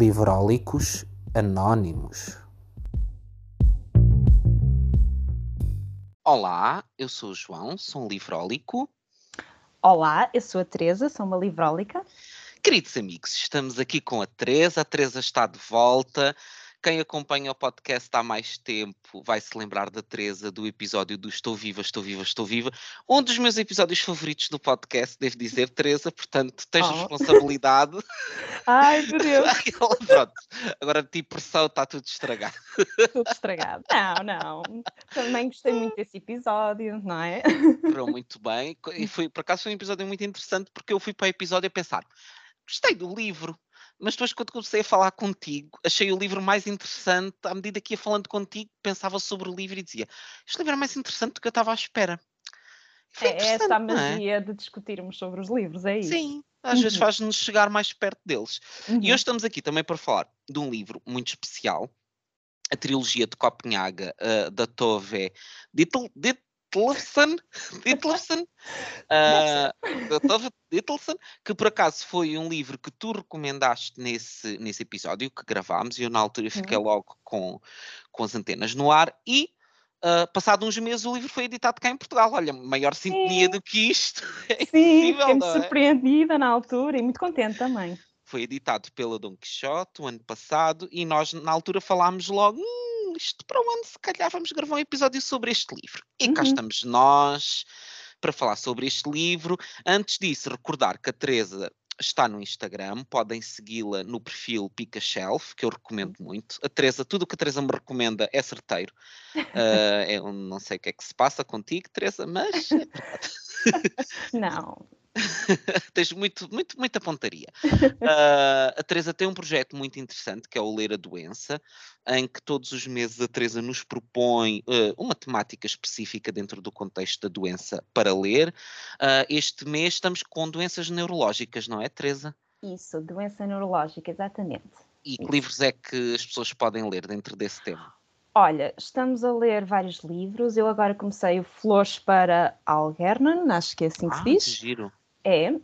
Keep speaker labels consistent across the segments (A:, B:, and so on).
A: Livrólicos Anónimos.
B: Olá, eu sou o João, sou um livrólico.
C: Olá, eu sou a Teresa, sou uma livrólica.
B: Queridos amigos, estamos aqui com a Teresa, a Teresa está de volta quem acompanha o podcast há mais tempo vai se lembrar da Teresa do episódio do Estou Viva, Estou Viva, Estou Viva. Um dos meus episódios favoritos do podcast, devo dizer, Teresa, portanto, tens oh. responsabilidade.
C: Ai, meu Deus.
B: Pronto, agora de pressão está tudo estragado.
C: Tudo estragado. Não, não. Também gostei muito desse episódio, não é?
B: Correu muito bem. E foi, por acaso foi um episódio muito interessante porque eu fui para o episódio a pensar gostei do livro, mas depois quando comecei a falar contigo, achei o livro mais interessante, à medida que ia falando contigo, pensava sobre o livro e dizia, este livro é mais interessante do que eu estava à espera.
C: É, é essa a é? magia é? de discutirmos sobre os livros, é isso?
B: Sim, às uhum. vezes faz-nos chegar mais perto deles. Uhum. E hoje estamos aqui também para falar de um livro muito especial, a trilogia de Copenhaga, uh, da Tove Ditlevsen, Ditlevsen, uh, que por acaso foi um livro que tu recomendaste nesse, nesse episódio que gravámos e eu na altura fiquei uhum. logo com, com as antenas no ar e Uh, passado uns meses o livro foi editado cá em Portugal. Olha, maior sintonia Sim. do que isto.
C: É Sim, fiquei-me é? surpreendida na altura e muito contente também.
B: Foi editado pela Dom Quixote o ano passado e nós na altura falámos logo. Hum, isto para onde se calhar vamos gravar um episódio sobre este livro. E uhum. cá estamos nós para falar sobre este livro. Antes disso, recordar que a Teresa está no Instagram, podem segui-la no perfil Pica Shelf, que eu recomendo muito. A Teresa, tudo o que a Teresa me recomenda é certeiro. Uh, eu não sei o que é que se passa contigo, Teresa, mas é
C: não,
B: Tens muito, muito, muita pontaria. Uh, a Teresa tem um projeto muito interessante que é o Ler a Doença, em que todos os meses a Teresa nos propõe uh, uma temática específica dentro do contexto da doença para ler. Uh, este mês estamos com doenças neurológicas, não é, Teresa?
C: Isso, doença neurológica, exatamente.
B: E que Isso. livros é que as pessoas podem ler dentro desse tema?
C: Olha, estamos a ler vários livros. Eu agora comecei o Flores para Algernon, acho que é assim que se diz.
B: Que giro.
C: É, uh,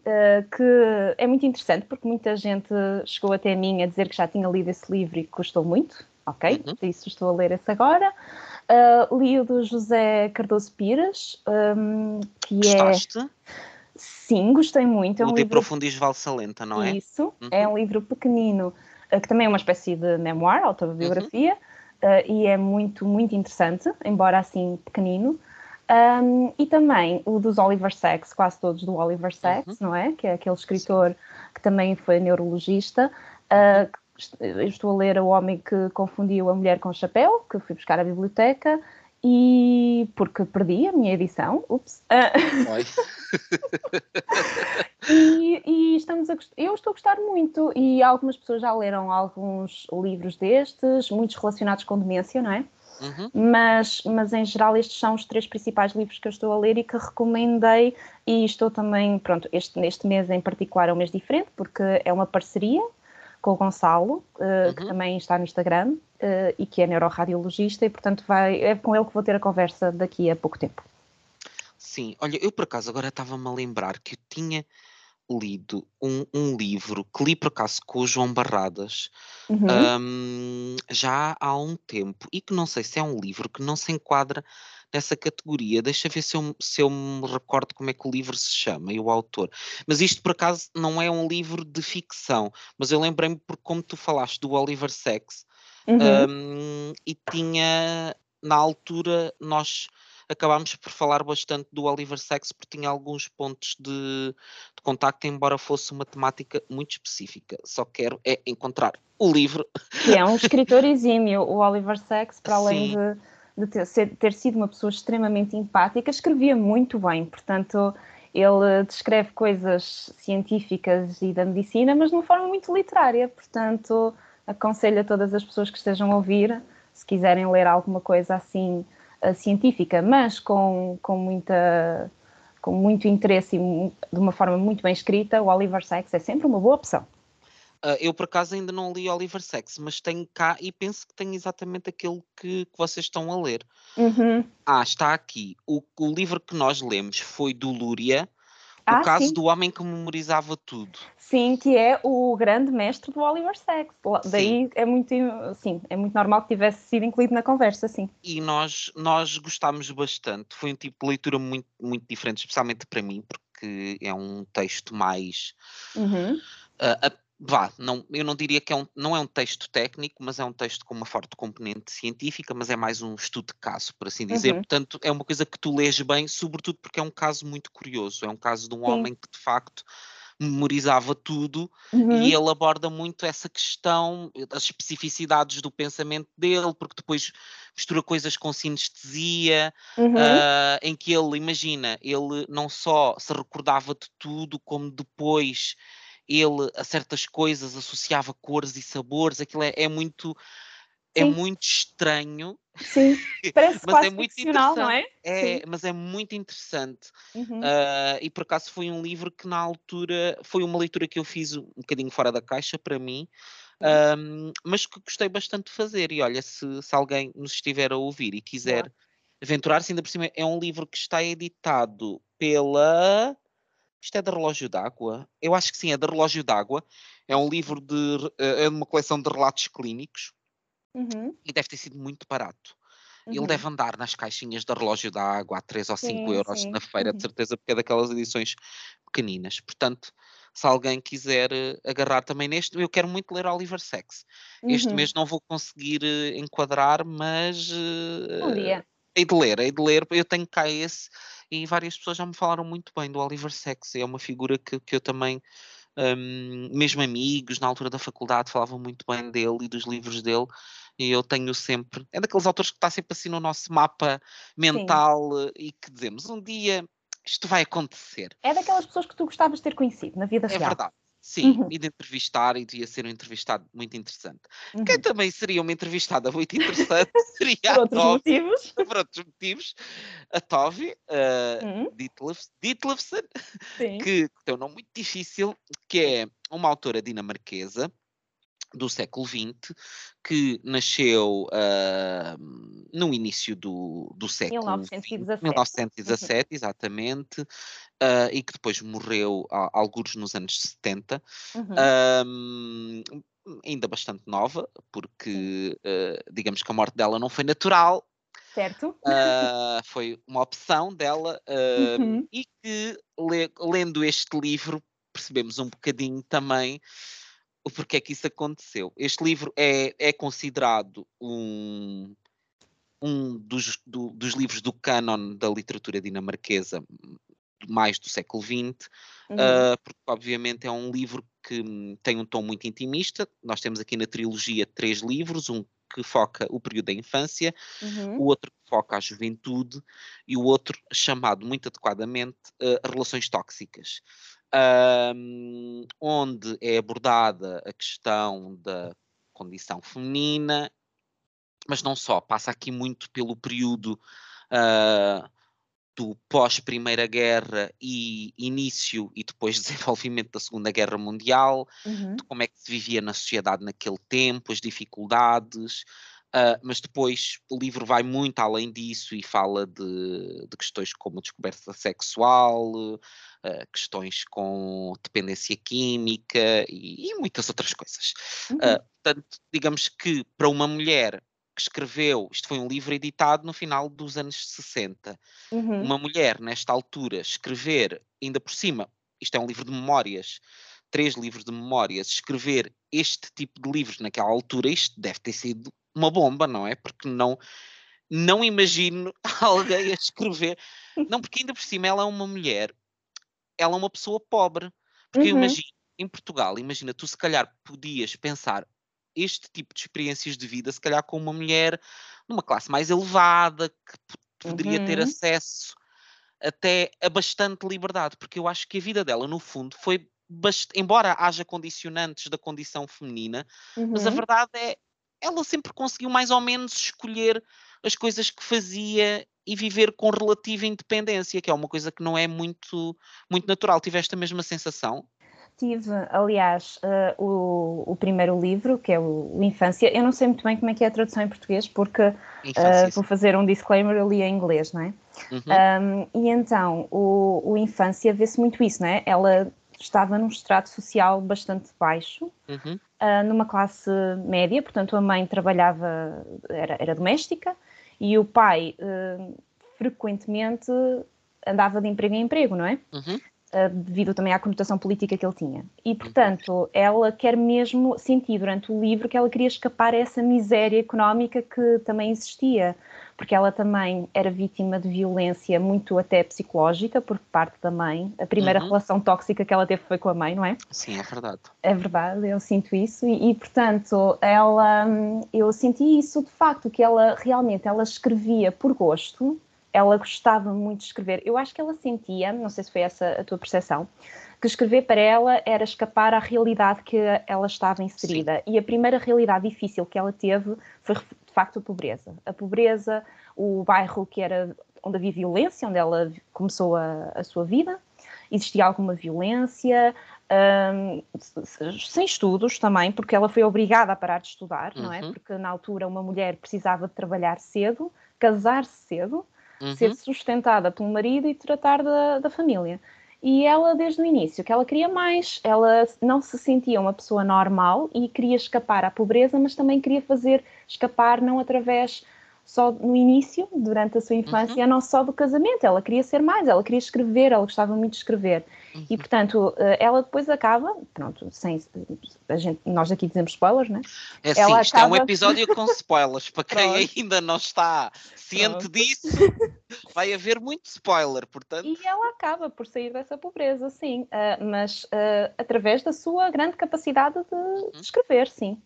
C: que é muito interessante porque muita gente chegou até a mim a dizer que já tinha lido esse livro e que gostou muito. Ok, uhum. por isso estou a ler esse agora. Uh, li o do José Cardoso Pires, um, que
B: é Gostaste? é.
C: Sim, gostei muito.
B: É um o de livro... Profundis Valsalenta, não é?
C: Isso, uhum. é um livro pequenino, uh, que também é uma espécie de memoir, autobiografia, uhum. e é muito, muito interessante, embora assim pequenino. Um, e também o dos Oliver Sacks, quase todos do Oliver Sacks, uhum. não é? Que é aquele escritor que também foi neurologista. Uh, eu estou a ler O Homem que Confundiu a Mulher com o Chapéu, que fui buscar à biblioteca, e porque perdi a minha edição, ups. e, e, estamos a eu estou a gostar muito, e algumas pessoas já leram alguns livros destes, muitos relacionados com demência, não é? Uhum. Mas, mas em geral estes são os três principais livros que eu estou a ler e que recomendei e estou também, pronto, este, neste mês em particular é um mês diferente porque é uma parceria com o Gonçalo, uh, uhum. que também está no Instagram uh, e que é neuroradiologista e portanto vai, é com ele que vou ter a conversa daqui a pouco tempo.
B: Sim, olha, eu por acaso agora estava-me a lembrar que eu tinha lido um, um, livro que li por acaso com o João Barradas uhum. um, já há um tempo e que não sei se é um livro que não se enquadra nessa categoria. Deixa ver se eu, se eu me recordo como é que o livro se chama e o autor. Mas isto por acaso não é um livro de ficção, mas eu lembrei-me porque como tu falaste do Oliver Sacks uhum. um, e tinha na altura nós acabámos por falar bastante do Oliver Sacks porque tinha alguns pontos de, de contacto, embora fosse uma temática muito específica. Só quero é encontrar o livro.
C: Que é um escritor exímio, o Oliver Sacks, para além Sim. de, de ter, ser, ter sido uma pessoa extremamente empática, escrevia muito bem, portanto ele descreve coisas científicas e da medicina, mas de uma forma muito literária. Portanto, aconselho a todas as pessoas que estejam a ouvir, se quiserem ler alguma coisa assim científica, mas com, com, muita, com muito interesse e de uma forma muito bem escrita, o Oliver Sacks é sempre uma boa opção.
B: Uh, eu, por acaso, ainda não li Oliver Sacks, mas tenho cá e penso que tenho exatamente aquele que, que vocês estão a ler.
C: Uhum.
B: Ah, está aqui. O, o livro que nós lemos foi do Lúria, Ah, o caso sim. do homem que memorizava tudo.
C: Sim, que é o grande mestre do Oliver Sacks. Daí é muito, sim, é muito normal que tivesse sido incluído na conversa, sim.
B: E nós, nós gostámos bastante. Foi um tipo de leitura muito, muito diferente, especialmente para mim, porque é um texto mais. Uhum. Uh, vá, não, eu não diria que é um, não é um texto técnico, mas é um texto com uma forte componente científica, mas é mais um estudo de caso, por assim dizer. Uhum. Portanto, é uma coisa que tu lês bem, sobretudo porque é um caso muito curioso. É um caso de um Sim. homem que de facto memorizava tudo uhum. e ele aborda muito essa questão das especificidades do pensamento dele, porque depois mistura coisas com sinestesia, uhum. uh, em que ele, imagina, ele não só se recordava de tudo, como depois ele a certas coisas associava cores e sabores, aquilo é, é muito é muito estranho.
C: Sim, parece mas quase é muito interessante. não é?
B: É, mas é muito interessante. Uhum. Uh, e por acaso foi um livro que na altura foi uma leitura que eu fiz um bocadinho fora da caixa para mim, um, mas que gostei bastante de fazer. E olha, se, se alguém nos estiver a ouvir e quiser aventurar-se, ainda por cima é um livro que está editado pela isto é de relógio d'água? Eu acho que sim, é de relógio d'água. É um livro de. Eh, é uma coleção de relatos clínicos uhum. e deve ter sido muito barato. Uhum. Ele deve andar nas caixinhas de relógio d'água a 3 ou 5 sim, euros sim. na feira, de certeza, porque é daquelas edições pequeninas. Portanto, se alguém quiser eh, agarrar também neste, eu quero muito ler Oliver Sacks. Este uhum. mês não vou conseguir uh, enquadrar, mas.
C: Um dia.
B: Hei de ler, hei de ler, eu tenho cá esse e várias pessoas já me falaram muito bem do Oliver Sacks, é uma figura que, que eu também, um, mesmo amigos na altura da faculdade falavam muito bem dele e dos livros dele, e eu tenho sempre, é daqueles autores que está sempre assim no nosso mapa mental Sim. e que dizemos, um dia isto vai acontecer.
C: É daquelas pessoas que tu gostavas de ter conhecido na vida
B: é
C: real.
B: É verdade. Sim, uhum. e de entrevistar, e devia ser um entrevistado muito interessante. Uhum. Quem também seria uma entrevistada muito interessante seria
C: por outros Tovi, motivos.
B: Por outros motivos, a Tovi uh, uhum. Ditlevsen, que tem um nome muito difícil, que é uma autora dinamarquesa do século XX, que nasceu uh, no início do, do século
C: 1917,
B: 1917 uhum. exatamente, uh, e que depois morreu a, alguns nos anos 70, uhum. uh, ainda bastante nova, porque digamos que a morte dela não foi natural,
C: Certo.
B: foi uma opção dela, uhum. e que le, lendo este livro percebemos um bocadinho também o porquê que isso aconteceu. Este livro é, é considerado um, um dos, do, dos livros do canon da literatura dinamarquesa mais do século XX, uhum. uh, porque obviamente é um livro que tem um tom muito intimista. Nós temos aqui na trilogia três livros, um que foca o período da infância, uhum. o outro que foca a juventude e o outro chamado muito adequadamente uh, relações tóxicas um, onde é abordada a questão da condição feminina, mas não só, passa aqui muito pelo período uh, do pós-Primeira Guerra e início e depois desenvolvimento da Segunda Guerra Mundial, uhum. de como é que se vivia na sociedade naquele tempo, as dificuldades, Uh, mas depois o livro vai muito além disso e fala de, de questões como descoberta sexual, uh, questões com dependência química e, e muitas outras coisas. Uhum. Uh, portanto, digamos que para uma mulher que escreveu, isto foi um livro editado no final dos anos 60, uhum. uma mulher nesta altura escrever, ainda por cima, isto é um livro de memórias, três livros de memórias, escrever este tipo de livros naquela altura, isto deve ter sido uma bomba, não é? Porque não, não imagino alguém a escrever. Não, porque ainda por cima ela é uma mulher, ela é uma pessoa pobre. Porque uhum. imagino, em Portugal, imagina, tu se calhar podias pensar este tipo de experiências de vida, se calhar com uma mulher numa classe mais elevada, que poderia uhum. ter acesso até a bastante liberdade, porque eu acho que a vida dela, no fundo, foi bastante, embora haja condicionantes da condição feminina, uhum. mas a uhum. verdade é ela sempre conseguiu mais ou menos escolher as coisas que fazia e viver com relativa independência, que é uma coisa que não é muito, muito natural. Tiveste a mesma sensação?
C: tive, aliás, uh, o, o, primeiro livro, que é o, o, Infância. Eu não sei muito bem como é que é a tradução em português, porque uh, vou fazer um disclaimer, eu li em inglês, não é? Uhum. Um, e então, o, o Infância vê-se muito isso, não é? Ela estava num estrato social bastante baixo, uhum. uh, numa classe média, portanto a mãe trabalhava, era, era doméstica, e o pai frequentemente andava de emprego em emprego, não é? Uhum. Uh, devido também à conotação política que ele tinha. E, portanto, ela quer mesmo sentir durante o livro que ela queria escapar a essa miséria económica que também existia, porque ela também era vítima de violência muito até psicológica por parte da mãe. A primeira uhum. relação tóxica que ela teve foi com a mãe, não é?
B: Sim, é verdade.
C: É verdade, eu sinto isso e, e portanto, ela, eu senti isso de facto, que ela realmente, ela escrevia por gosto, ela gostava muito de escrever. Eu acho que ela sentia, não sei se foi essa a tua percepção, que escrever para ela era escapar à realidade que ela estava inserida. Sim. E a primeira realidade difícil que ela teve foi, de facto, a pobreza. A pobreza, o bairro que era onde havia violência, onde ela começou a, a sua vida, existia alguma violência, um, sem estudos também, porque ela foi obrigada a parar de estudar, uhum. não é? Uhum. Porque na altura uma mulher precisava de trabalhar cedo, casar-se cedo, uhum. ser sustentada pelo marido e tratar da, da família. E ela, desde o início, que ela queria mais, ela não se sentia uma pessoa normal e queria escapar à pobreza, mas também queria fazer escapar não através só no início, durante a sua infância, uhum. não só do casamento, ela queria ser mais, ela queria escrever, ela gostava muito de escrever. Uhum. E, portanto, eh, ela depois acaba, pronto, sem, a gente, nós aqui dizemos spoilers, né?
B: É sim, ela isto acaba... é um episódio com spoilers, para quem ainda não está ciente disso, vai haver muito spoiler, portanto...
C: E ela acaba por sair dessa pobreza, sim, uh, mas uh, através da sua grande capacidade de, uhum. de escrever, sim.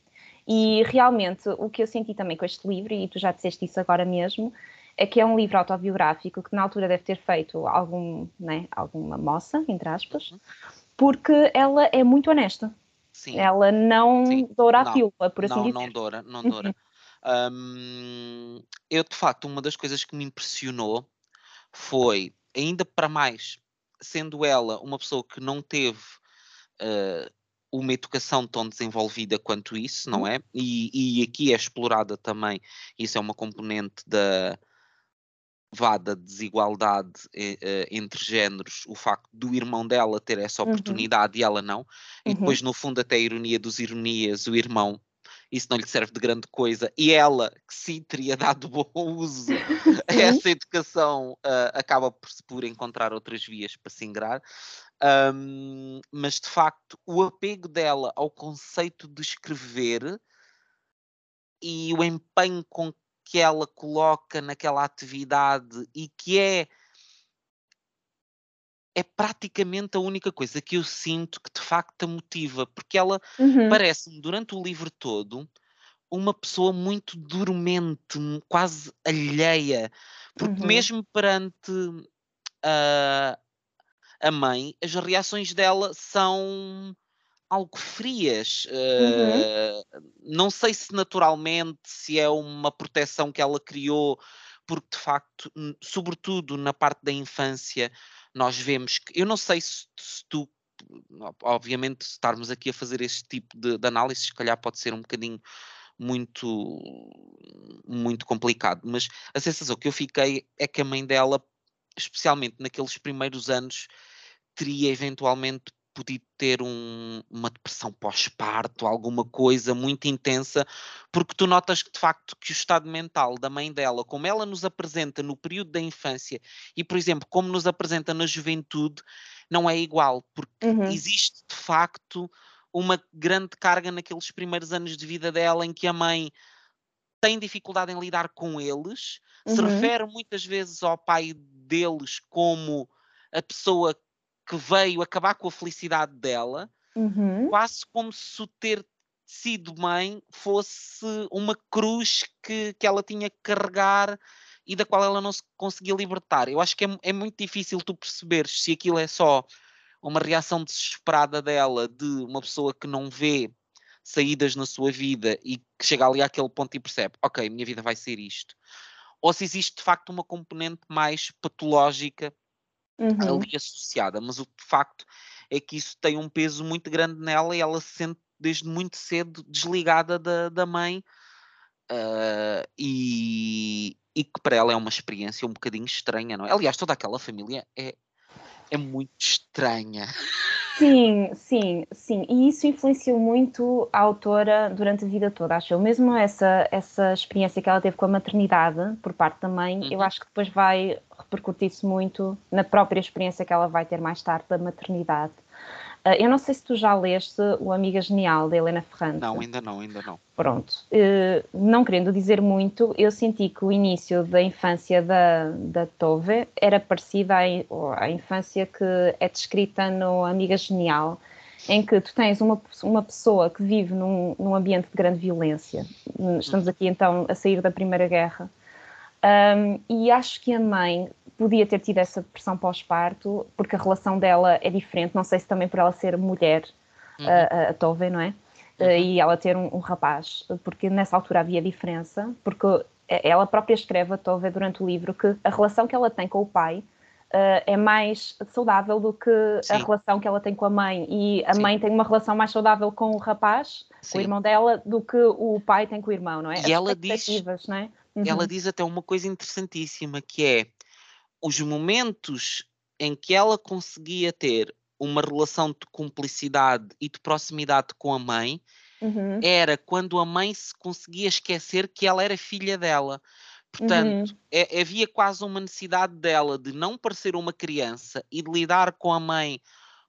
C: E realmente o que eu senti também com este livro, e tu já disseste isso agora mesmo, é que é um livro autobiográfico que na altura deve ter feito algum, né, alguma moça, entre aspas, uhum. porque ela é muito honesta. Sim. Ela não Sim. doura a pílula, por assim
B: não,
C: dizer.
B: Não doura, não doura. Hum, eu, de facto, uma das coisas que me impressionou foi, ainda para mais, sendo ela uma pessoa que não teve uh, uma educação tão desenvolvida quanto isso, não uhum. é? E, e aqui é explorada também, isso é uma componente da vá da desigualdade eh, entre géneros, o facto do irmão dela ter essa uhum. oportunidade uhum. e ela não, e depois uhum. no fundo até a ironia dos ironias, o irmão isso não lhe serve de grande coisa, e ela, que sim teria dado bom uso a essa educação, uh, acaba por, por encontrar outras vias para se ingrar. Um, mas de facto, o apego dela ao conceito de escrever e o empenho com que ela coloca naquela atividade e que é é praticamente a única coisa que eu sinto que de facto a motiva, porque ela uhum. parece-me durante o livro todo uma pessoa muito dormente, quase alheia, porque uhum. mesmo perante uh, a mãe, as reações dela são algo frias. Uh, uhum. Não sei se naturalmente, se é uma proteção que ela criou, porque de facto, sobretudo na parte da infância, nós vemos que. Eu não sei se, se tu. Obviamente, estarmos aqui a fazer este tipo de, de análise, se calhar pode ser um bocadinho muito muito complicado, mas a sensação que eu fiquei é que a mãe dela, especialmente naqueles primeiros anos, teria eventualmente podido ter um, uma depressão pós-parto, alguma coisa muito intensa, porque tu notas que de facto que o estado mental da mãe dela, como ela nos apresenta no período da infância e, por exemplo, como nos apresenta na juventude, não é igual, porque uhum. existe de facto uma grande carga naqueles primeiros anos de vida dela em que a mãe tem dificuldade em lidar com eles, uhum. se refere muitas vezes ao pai deles como a pessoa que veio acabar com a felicidade dela, uhum. quase como se o ter sido mãe fosse uma cruz que, que ela tinha que carregar e da qual ela não se conseguia libertar. Eu acho que é, é muito difícil tu perceberes se aquilo é só uma reação desesperada dela de uma pessoa que não vê saídas na sua vida e que chega ali àquele ponto e percebe, ok, minha vida vai ser isto. Ou se existe de facto uma componente mais patológica uhum. ali associada, mas o facto é que isso tem um peso muito grande nela e ela se sente desde muito cedo desligada da, da mãe uh, e, e que para ela é uma experiência um bocadinho estranha, não é? Aliás, toda aquela família é, é muito estranha.
C: Sim, sim, sim. E isso influenciou muito a autora durante a vida toda, acho eu. Mesmo essa, essa experiência que ela teve com a maternidade por parte da mãe, uhum. eu acho que depois vai repercutir-se muito na própria experiência que ela vai ter mais tarde da maternidade. Uh, eu não sei se tu já leste O Amiga Genial, da Helena Ferrante.
B: Não, ainda não, ainda não.
C: Pronto. Uh, não querendo dizer muito, eu senti que o início da infância da, da Tove era parecida à, à infância que é descrita no Amiga Genial, em que tu tens uma, uma pessoa que vive num, num ambiente de grande violência. Estamos aqui então a sair da Primeira Guerra. Um, e acho que a mãe podia ter tido essa depressão pós-parto, porque a relação dela é diferente, não sei se também por ela ser mulher, uhum. a, a Tove, não é? Uhum. E ela ter um, um, rapaz, porque nessa altura havia diferença, porque ela própria escreve a Tove durante o livro que a relação que ela tem com o pai Uh, é mais saudável do que Sim. a relação que ela tem com a mãe. E a Sim. mãe tem uma relação mais saudável com o rapaz, Sim. com o irmão dela, do que o pai tem com o irmão, não é?
B: E As ela diz, é? Uhum. ela diz até uma coisa interessantíssima que é os momentos em que ela conseguia ter uma relação de cumplicidade e de proximidade com a mãe uhum. era quando a mãe se conseguia esquecer que ela era filha dela. Portanto, uhum. é, havia quase uma necessidade dela de não parecer uma criança e de lidar com a mãe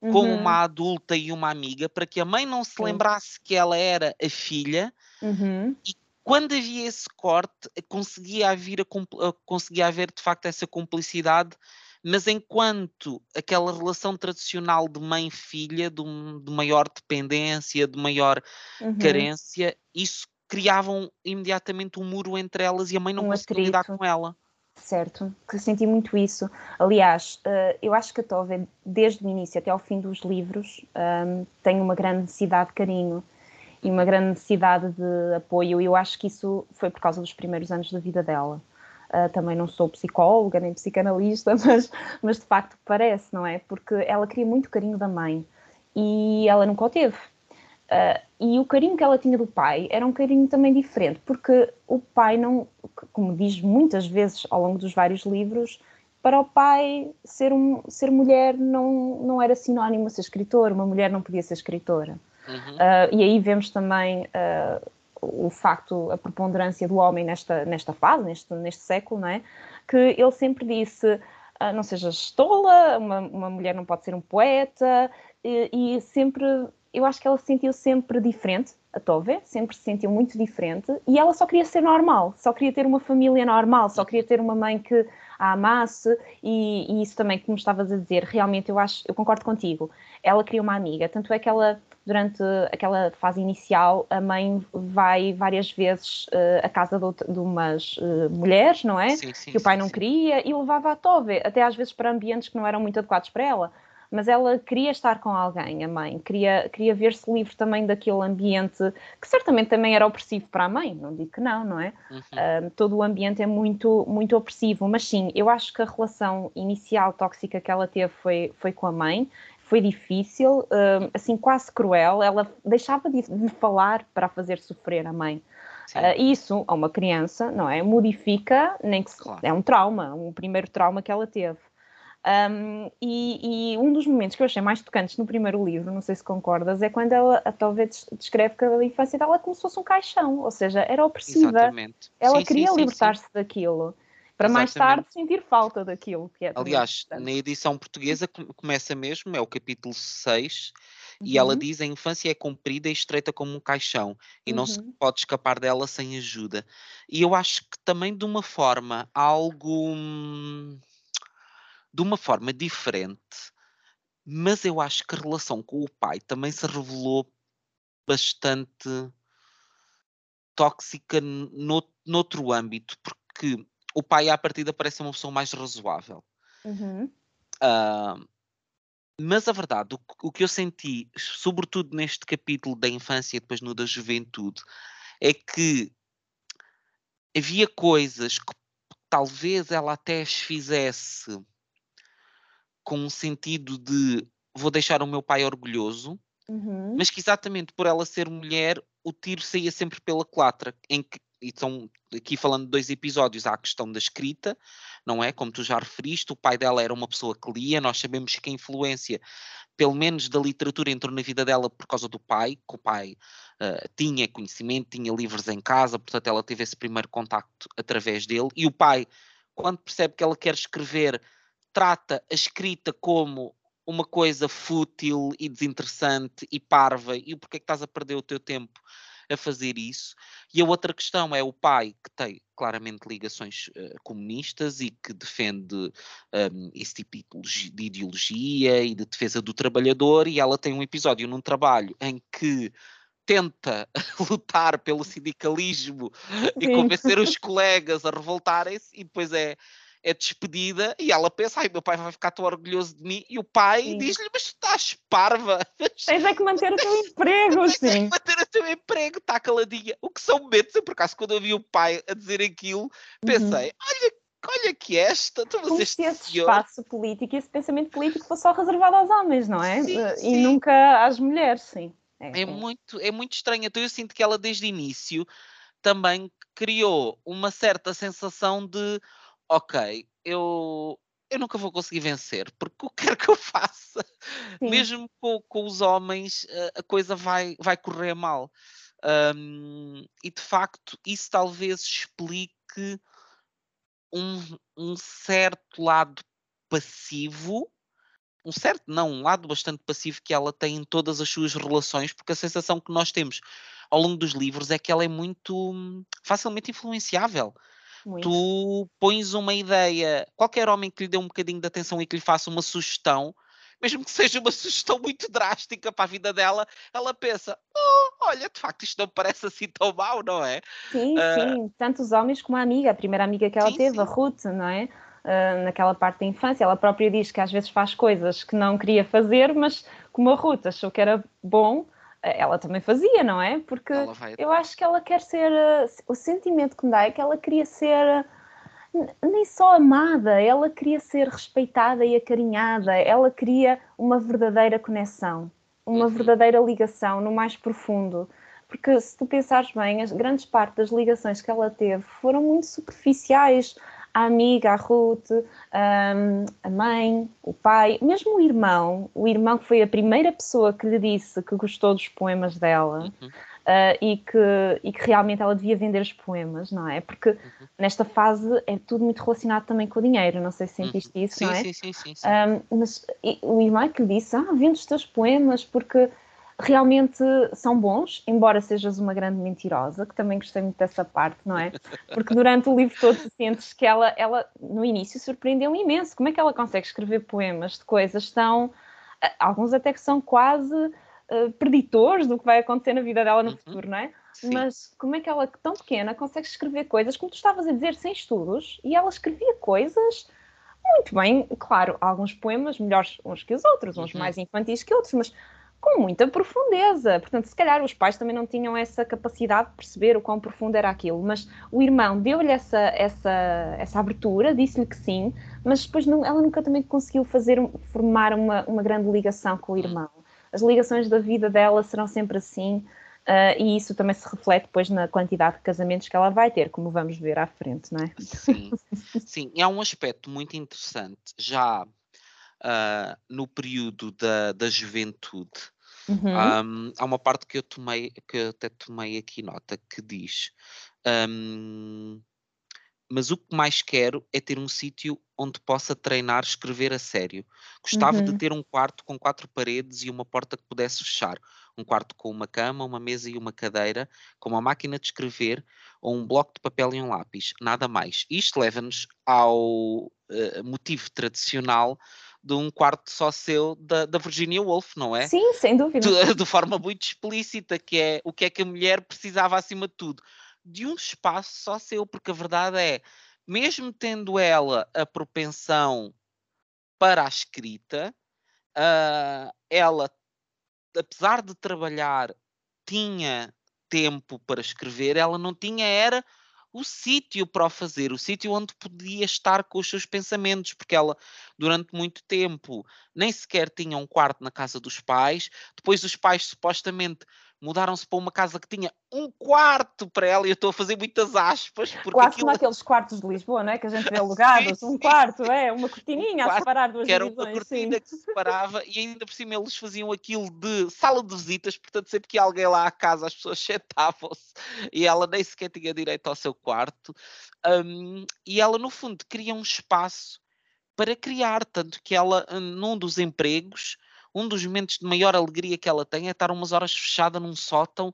B: uhum. como uma adulta e uma amiga, para que a mãe não se lembrasse que ela era a filha uhum. e quando havia esse corte, conseguia haver, a, conseguia haver de facto essa cumplicidade, mas enquanto aquela relação tradicional de mãe-filha, de, de, maior dependência, de maior uhum. carência, isso criava um, imediatamente um muro entre elas e a mãe não um conseguia lidar com ela.
C: Certo, que senti muito isso. Aliás, uh, eu acho que a Tove, desde o início até ao fim dos livros, um, tem uma grande necessidade de carinho e uma grande necessidade de apoio, e eu acho que isso foi por causa dos primeiros anos da vida dela. Uh, também não sou psicóloga nem psicanalista, mas, mas de facto parece, não é? Porque ela queria muito carinho da mãe e ela nunca o teve. Uh, e o carinho que ela tinha do pai era um carinho também diferente, porque o pai não, como diz muitas vezes ao longo dos vários livros, para o pai ser, um, ser mulher não, não era sinónimo a ser escritor, uma mulher não podia ser escritora. Uhum. Uh, e aí vemos também uh, o facto, a preponderância do homem nesta, nesta fase, neste, neste século, não é? Que ele sempre disse: uh, não sejas tola, uma, uma mulher não pode ser um poeta, e, e sempre, eu acho que ela se sentiu sempre diferente, a Tove, sempre se sentiu muito diferente, e ela só queria ser normal, só queria ter uma família normal, só queria ter uma mãe que a amasse, e, e isso também, como estavas a dizer, realmente eu acho, eu concordo contigo, ela queria uma amiga, tanto é que ela durante aquela fase inicial, a mãe vai várias vezes uh, à casa de, de umas uh, mulheres, não é? Sim, sim, que o pai sim, não queria e levava a Tove, até às vezes para ambientes que não eram muito adequados para ela. Mas ela queria estar com alguém, a mãe, queria, queria ver-se livre também daquele ambiente que certamente também era opressivo para a mãe, não digo que não, não é? Uhum. Uh, todo o ambiente é muito, muito opressivo, mas sim, eu acho que a relação inicial tóxica que ela teve foi, foi com a mãe foi difícil, hum, assim, quase cruel. Ela deixava de, falar para fazer sofrer a mãe. Uh, isso, a uma criança, não é? Modifica, nem que claro. é um trauma, um primeiro trauma que ela teve. Um, e, e, um dos momentos que eu achei mais tocantes no primeiro livro, não sei se concordas, é quando ela talvez descreve que a infância dela como se fosse um caixão, ou seja, era opressiva. Exatamente. Ela sim, queria libertar-se daquilo para mais tarde sentir falta daquilo que é.
B: Aliás, na edição portuguesa começa mesmo, é o capítulo 6, uhum. e ela diz a infância é comprida e estreita como um caixão e uhum. não se uhum. pode escapar dela sem ajuda. E eu acho que também de uma forma algo de uma forma diferente, mas eu acho que a relação com o pai também se revelou bastante tóxica no, noutro âmbito, porque o pai à partida parece uma pessoa mais razoável. Uhum. Uh, mas a verdade, o, o, que eu senti, sobretudo neste capítulo da infância e depois no da juventude, é que havia coisas que talvez ela até as fizesse com um sentido de vou deixar o meu pai orgulhoso,
C: Uhum.
B: mas que exatamente por ela ser mulher, o tiro saía sempre pela culatra, em que e estão aqui falando de dois episódios, há a questão da escrita, não é? Como tu já referiste, o pai dela era uma pessoa que lia, nós sabemos que a influência, pelo menos da literatura, entrou na vida dela por causa do pai, que o pai uh, tinha conhecimento, tinha livros em casa, portanto ela teve esse primeiro contacto através dele, e o pai, quando percebe que ela quer escrever, trata a escrita como uma coisa fútil e desinteressante e parva, e porquê é que estás a perder o teu tempo a fazer isso. E a outra questão é o pai, que tem claramente ligações uh, comunistas e que defende um, esse tipo de ideologia e de defesa do trabalhador, e ela tem um episódio num trabalho em que tenta lutar pelo sindicalismo Sim. e convencer os colegas a revoltarem-se e depois é é despedida e ela pensa, ai, meu pai vai ficar tão orgulhoso de mim, e o pai diz-lhe, mas tu estás parva.
C: Tens é que manter o teu emprego, sim. Tens é que
B: manter o teu emprego, está caladinha. O que são momentos, eu por acaso, quando eu vi o pai a dizer aquilo, pensei, uhum. olha, olha que esta, tu
C: Como se esse senhor... espaço político, esse pensamento político fosse só reservado aos homens, não é? Sim, e sim. nunca às mulheres, sim.
B: É, é, muito, é muito estranho, então eu sinto que ela desde o início também criou uma certa sensação de ok, eu, eu nunca vou conseguir vencer, porque o que quer que eu faça, Sim. mesmo com, com, os homens, eh, a coisa vai, vai correr mal. Um, e de facto, isso talvez explique um, um certo lado passivo um certo, não, um lado bastante passivo que ela tem em todas as suas relações, porque a sensação que nós temos ao longo dos livros é que ela é muito hum, facilmente influenciável. Muito. Tu pões uma ideia, qualquer homem que lhe dê um bocadinho de atenção e que lhe faça uma sugestão, mesmo que seja uma sugestão muito drástica para a vida dela, ela pensa: oh, olha, de facto, isto não parece assim tão mau, não é?
C: Sim, uh... sim, tanto os homens como a amiga, a primeira amiga que ela sim, teve, sim. a Ruth, não é? Uh, naquela parte da infância, ela própria diz que às vezes faz coisas que não queria fazer, mas como a Ruth achou que era bom, ela também fazia, não é? Porque eu acho que ela quer ser. O sentimento que me dá é que ela queria ser nem só amada, ela queria ser respeitada e acarinhada, ela queria uma verdadeira conexão, uma uhum. verdadeira ligação no mais profundo. Porque se tu pensares bem, as grandes partes das ligações que ela teve foram muito superficiais a amiga, a Ruth, um, a mãe, o pai, mesmo o irmão, o irmão que foi a primeira pessoa que lhe disse que gostou dos poemas dela. Uhum. Uh, e, que, e que realmente ela devia vender os poemas, não é? Porque uhum. nesta fase é tudo muito relacionado também com o dinheiro, não sei se sentiste uhum. isso,
B: sim,
C: não é?
B: Sim, sim, sim. sim.
C: Um, mas e, o irmão é que lhe disse: Ah, vende os teus poemas porque realmente são bons, embora sejas uma grande mentirosa, que também gostei muito dessa parte, não é? Porque durante o livro todo sentes que ela, ela no início surpreendeu imenso. Como é que ela consegue escrever poemas de coisas tão. alguns até que são quase uh, preditores do que vai acontecer na vida dela no uhum. futuro, não é? Sim. Mas como é que ela, tão pequena, consegue escrever coisas, como tu estavas a dizer, sem estudos, e ela escrevia coisas muito bem, claro, alguns poemas melhores uns que os outros, uns uhum. mais infantis que outros, mas com muita profundeza. Portanto, se calhar os pais também não tinham essa capacidade de perceber o quão profundo era aquilo, mas o irmão deu-lhe essa, essa, essa abertura, disse-lhe que sim, mas depois não, ela nunca também conseguiu fazer, formar uma, uma grande ligação com o irmão. As ligações da vida dela serão sempre assim, Uh, e isso também se reflete depois na quantidade de casamentos que ela vai ter, como vamos ver à frente, não é?
B: Sim, sim. E há um aspecto muito interessante já uh, no período da, da juventude. Uhum. Um, há uma parte que eu tomei, que eu até tomei aqui nota, que diz: um, Mas o que mais quero é ter um sítio onde possa treinar, escrever a sério. Gostava uhum. de ter um quarto com quatro paredes e uma porta que pudesse fechar. Um quarto com uma cama, uma mesa e uma cadeira, com uma máquina de escrever ou um bloco de papel e um lápis. Nada mais. Isto leva-nos ao uh, motivo tradicional de um quarto só seu da, da Virginia Woolf, não é?
C: Sim, sem dúvida.
B: De, de, forma muito explícita, que é o que é que a mulher precisava acima de tudo. De um espaço só seu, porque a verdade é, mesmo tendo ela a propensão para a escrita, uh, ela, apesar de trabalhar, tinha tempo para escrever, ela não tinha era o sítio para o fazer, o sítio onde podia estar com os seus pensamentos, porque ela, durante muito tempo, nem sequer tinha um quarto na casa dos pais. Depois, os pais supostamente mudaram-se para uma casa que tinha um quarto para ela, e eu estou a fazer muitas aspas.
C: Porque Quase aquilo... como aqueles quartos de Lisboa, não é? Que a gente vê alugados, sim, um quarto, é, uma cortininha um a separar duas
B: que era uma cortina sim. que se separava, e ainda por cima eles faziam aquilo de sala de visitas, portanto sempre que alguém lá à casa as pessoas sentavam-se, e ela nem sequer tinha direito ao seu quarto, um, e ela no fundo queria um espaço para criar, tanto que ela, hum, num dos empregos, um dos momentos de maior alegria que ela tem é estar umas horas fechada num sótão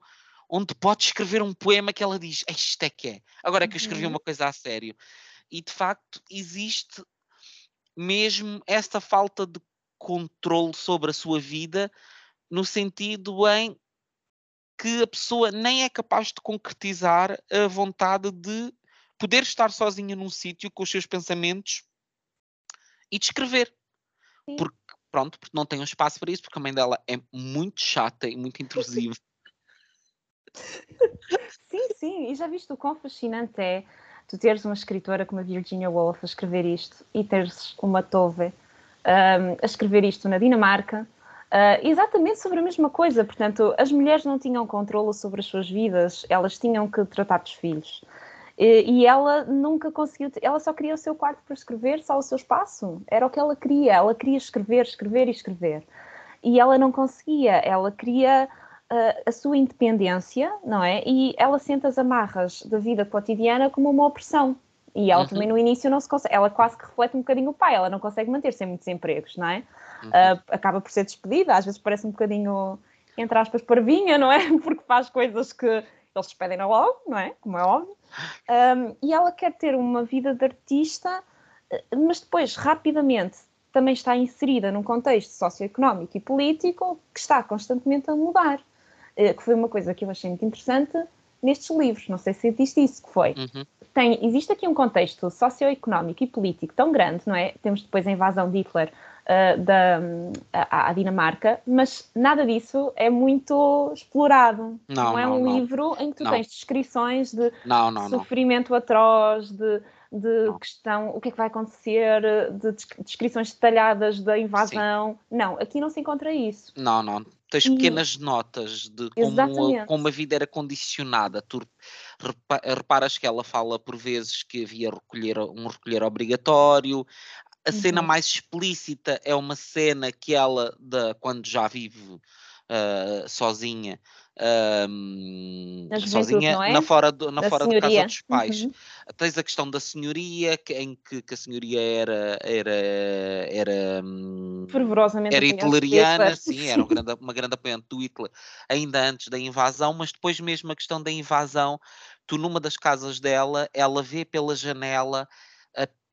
B: onde pode escrever um poema que ela diz: Isto é que é. Agora é que eu escrevi uhum. uma coisa a sério. E de facto existe mesmo esta falta de controle sobre a sua vida, no sentido em que a pessoa nem é capaz de concretizar a vontade de poder estar sozinha num sítio com os seus pensamentos e de escrever. Porque pronto, porque não tem um espaço para isso, porque a mãe dela é muito chata e muito intrusiva.
C: sim, sim, e já viste o quão fascinante é tu teres uma escritora como a Virginia Woolf a escrever isto e teres uma Tove um, a escrever isto na Dinamarca, uh, exatamente sobre a mesma coisa. Portanto, as mulheres não tinham controle sobre as suas vidas, elas tinham que tratar dos filhos. E ela nunca conseguiu, ela só queria o seu quarto para escrever, só o seu espaço. Era o que ela queria. Ela queria escrever, escrever e escrever. E ela não conseguia. Ela queria uh, a sua independência, não é? E ela sente as amarras da vida cotidiana como uma opressão. E ela uhum. também no início não se consegue, ela quase que reflete um bocadinho o pai, ela não consegue manter-se em muitos empregos, não é? Uhum. Uh, acaba por ser despedida, às vezes parece um bocadinho, entre aspas, parvinha, não é? Porque faz coisas que eles despedem logo, não é? Como é óbvio. Um, e ela quer ter uma vida de artista, eh, mas depois, rapidamente, também está inserida num contexto socioeconómico e político que está constantemente a mudar. Eh, que foi uma coisa que eu achei muito interessante nestes livros. Não sei se existe isso que foi. Uhum. Tem, existe aqui um contexto socioeconómico e político tão grande, não é? Temos depois a invasão de Hitler uh, da, à, Dinamarca, mas nada disso é muito explorado. Não, não é um não. livro em que tu tens descrições de sofrimento atroz, de, de questão, o que é que vai acontecer, de descrições detalhadas da invasão. Sim. Não, aqui não se encontra isso.
B: Não, não. Tens e... pequenas notas de como a, como a vida era condicionada. Tu reparas que ela fala por vezes que havia recolher, um recolher obrigatório, a uhum. cena mais explícita é uma cena que ela, da, quando já vive uh, sozinha, uh, sozinha é? na fora, do, na fora da casa dos pais. Uhum. Tens a questão da senhoria, que, em que, que, a senhoria era, era, era, hum,
C: Fervorosamente
B: era hitleriana, sim, era uma grande, uma grande apoiante do Hitler, ainda antes da invasão, mas depois mesmo a questão da invasão, tu numa das casas dela, ela vê pela janela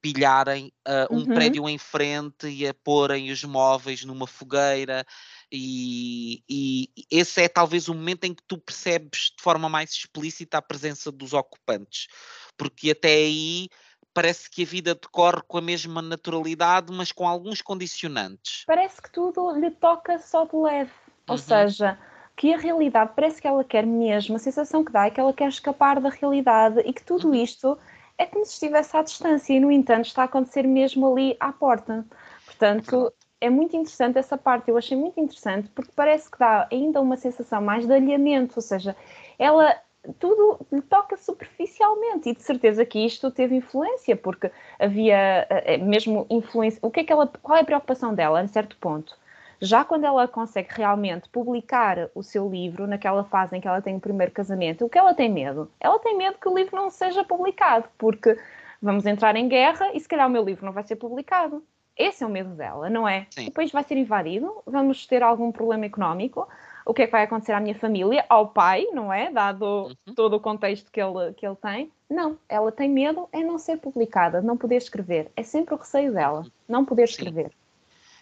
B: pilharem uh, um uhum. prédio em frente e a porem os móveis numa fogueira e, e, esse é talvez o momento em que tu percebes de forma mais explícita a presença dos ocupantes, porque até aí parece que a vida decorre com a mesma naturalidade, mas com alguns condicionantes.
C: Parece que tudo lhe toca só de leve, ou uhum. seja, que a realidade parece que ela quer mesmo, a sensação que dá é que ela quer escapar da realidade e que tudo uhum. isto é como se estivesse à distância e, no entanto, está a acontecer mesmo ali à porta. Portanto, é muito interessante essa parte, eu achei muito interessante, porque parece que dá ainda uma sensação mais de alinhamento, ou seja, ela tudo lhe toca superficialmente e de certeza que isto teve influência, porque havia eh, eh, mesmo influência. O que é que ela, qual é a preocupação dela, a certo ponto? Já quando ela consegue realmente publicar o seu livro, naquela fase em que ela tem o primeiro casamento, o que ela tem medo? Ela tem medo que o livro não seja publicado, porque vamos entrar em guerra e se calhar o meu livro não vai ser publicado. Esse é o medo dela, não é? Sim. País vai ser invadido, vamos ter algum problema económico, o que é que vai acontecer à minha família, ao pai, não é? Dado uhum. todo o contexto que ele, que ele tem. Não, ela tem medo é não ser publicada, não poder escrever. É sempre o receio dela, não poder escrever. Sim.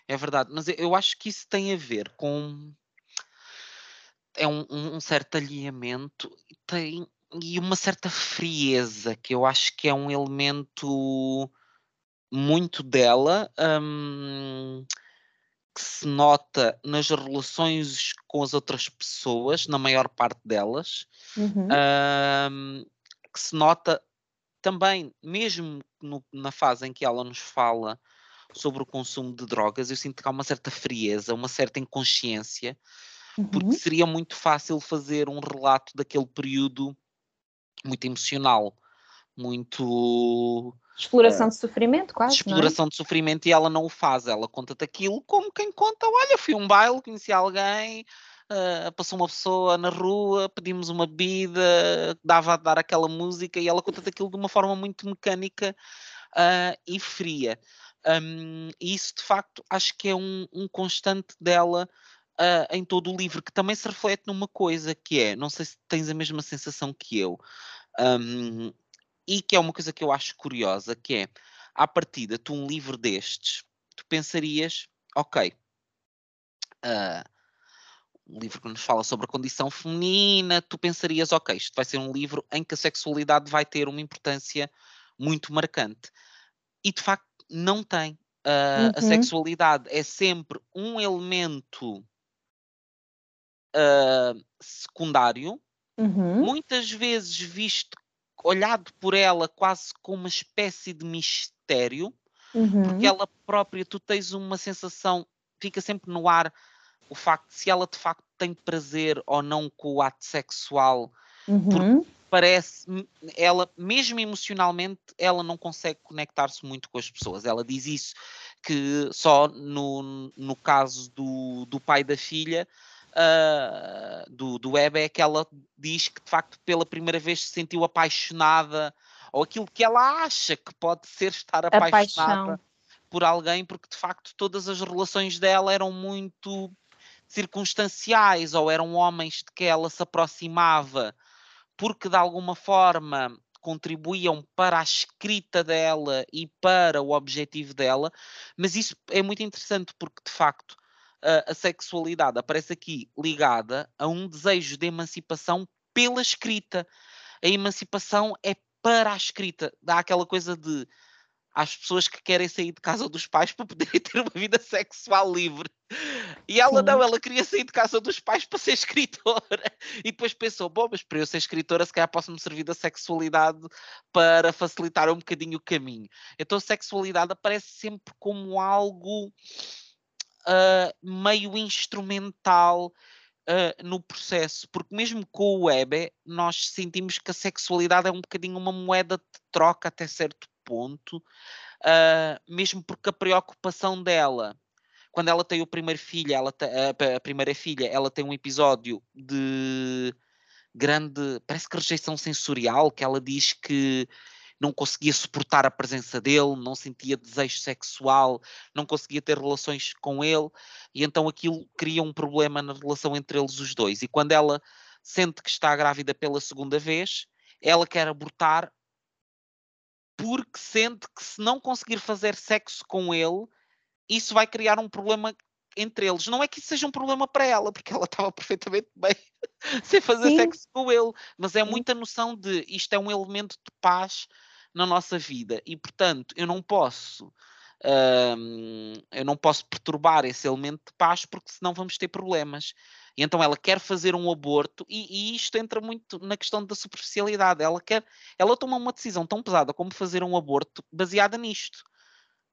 B: É verdade, mas eu acho que isso tem a ver com. É um, um certo alinhamento tem, e uma certa frieza, que eu acho que é um elemento muito dela, hum, que se nota nas relações com as outras pessoas, na maior parte delas, uhum. hum, que se nota também, mesmo no, na fase em que ela nos fala sobre o consumo de drogas, eu sinto que há uma certa frieza, uma certa inconsciência, uhum. porque seria muito fácil fazer um relato daquele período muito emocional, muito.
C: Exploração uh, de sofrimento, quase.
B: É? Exploração
C: é?
B: de sofrimento e ela não o faz. Ela conta-te aquilo como quem conta: olha, fui a um baile, conheci alguém, uh, passou uma pessoa na rua, pedimos uma bebida, dava a dar aquela música e ela conta-te aquilo de uma forma muito mecânica uh, e fria. Um, e isso, de facto, acho que é um, um constante dela uh, em todo o livro, que também se reflete numa coisa que é, não sei se tens a mesma sensação que eu, um, e que é uma coisa que eu acho curiosa, que é, à partida, tu um livro destes, tu pensarias, ok, uh, um livro que nos fala sobre a condição feminina, tu pensarias, ok, isto vai ser um livro em que a sexualidade vai ter uma importância muito marcante. E de facto não tem. Uh, uhum. A sexualidade é sempre um elemento uh, secundário, uhum. muitas vezes visto, olhado por ela quase como uma espécie de mistério, uhum. porque ela própria, tu tens uma sensação, fica sempre no ar o facto de se ela de facto tem prazer ou não com o ato sexual, porque parece, ela, mesmo emocionalmente, ela não consegue conectar-se muito com as pessoas. Ela diz isso, que só no, no caso do, do pai da filha, uh, do, do Web, é que ela diz que de facto pela primeira vez se sentiu apaixonada, ou aquilo que ela acha que pode ser estar apaixonada por alguém, porque de facto todas as relações dela eram muito circunstanciais, ou eram homens de que ela se aproximava porque de alguma forma contribuíam para a escrita dela e para o objetivo dela, mas isso é muito interessante porque de facto a, a sexualidade aparece aqui ligada a um desejo de emancipação pela escrita. A emancipação é para a escrita, dá aquela coisa de às pessoas que querem sair de casa dos pais para poderem ter uma vida sexual livre. E ela Sim. não, ela queria sair de casa dos pais para ser escritora. E depois pensou: bom, mas para eu ser escritora, se calhar posso-me servir da sexualidade para facilitar um bocadinho o caminho. Então a sexualidade aparece sempre como algo uh, meio instrumental. Uh, no processo, porque mesmo com o web nós sentimos que a sexualidade é um bocadinho uma moeda de troca até certo ponto, uh, mesmo porque a preocupação dela, quando ela tem o primeiro filho, ela a primeira filha, ela tem um episódio de grande, parece que rejeição sensorial, que ela diz que não conseguia suportar a presença dele, não sentia desejo sexual, não conseguia ter relações com ele, e então aquilo cria um problema na relação entre eles os dois. E quando ela sente que está grávida pela segunda vez, ela quer abortar porque sente que se não conseguir fazer sexo com ele, isso vai criar um problema entre eles. Não é que isso seja um problema para ela, porque ela estava perfeitamente bem sem fazer Sim. sexo com ele, mas é muita noção de isto é um elemento de paz na nossa vida e, portanto, eu não posso. Um, eu não posso perturbar esse elemento de paz porque senão vamos ter problemas. E então ela quer fazer um aborto e, e, isto entra muito na questão da superficialidade. Ela quer, ela toma uma decisão tão pesada como fazer um aborto baseada nisto.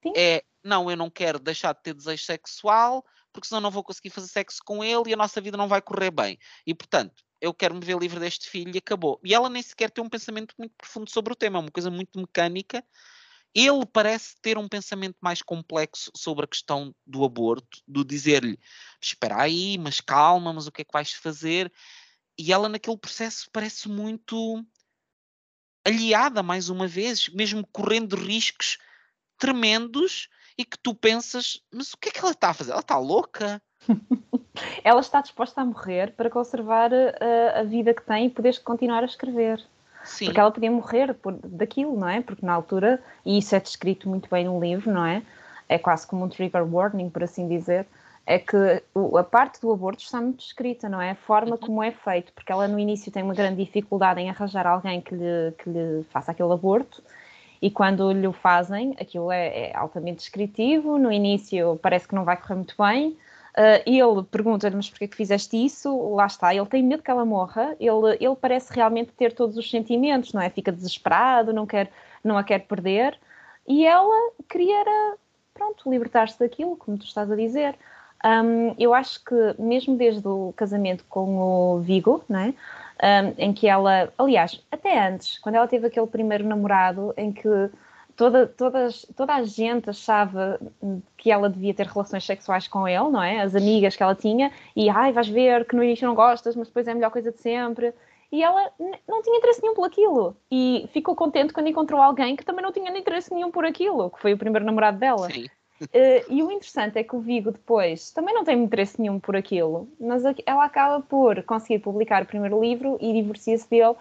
B: Sim. É, não, eu não quero deixar de ter desejo sexual porque senão não vou conseguir fazer sexo com ele e a nossa vida não vai correr bem. E portanto, eu quero me ver livre deste filho e acabou. E ela nem sequer tem um pensamento muito profundo sobre o tema, é uma coisa muito mecânica ele parece ter um pensamento mais complexo sobre a questão do aborto, do dizer-lhe: espera aí, mas calma, mas o que é que vais fazer? E ela, naquele processo, parece muito aliada, mais uma vez, mesmo correndo riscos tremendos e que tu pensas: mas o que é que ela está a fazer? Ela está louca?
C: ela está disposta a morrer para conservar a, eh, a vida que tem e poder continuar a escrever. Sim. Porque ela podia morrer por, daquilo, não é? Porque na altura, e isso é descrito muito bem no livro, não é? É quase como um trigger warning, por assim dizer, é que a parte do aborto está muito descrita, não é? A forma uhum. como é feito, porque ela no início tem uma grande dificuldade em arranjar alguém que lhe, que lhe faça aquele aborto, e quando lhe o fazem, aquilo é, é altamente descritivo, no início parece que não vai correr muito bem, Uh, ele pergunta-lhe, mas porquê que fizeste isso? Lá está, ele tem medo que ela morra, ele, ele parece realmente ter todos os sentimentos, não é? Fica desesperado, não, quer, não a quer perder, e ela queria, pronto, libertar-se daquilo, como tu estás a dizer. Um, eu acho que mesmo desde o casamento com o Vigo, não é? Um, em que ela, aliás, até antes, quando ela teve aquele primeiro namorado, em que toda, todas, toda a gente achava que ela devia ter relações sexuais com ele, não é? As amigas que ela tinha, e ai, vais ver que no início não gostas, mas depois é a melhor coisa de sempre. E ela não tinha interesse nenhum por aquilo. E ficou contente quando encontrou alguém que também não tinha interesse nenhum por aquilo, que foi o primeiro namorado dela. Sim. Uh, e o interessante é que o Vigo depois também não tem interesse nenhum por aquilo, mas ela acaba por conseguir publicar o primeiro livro e divorcia-se dele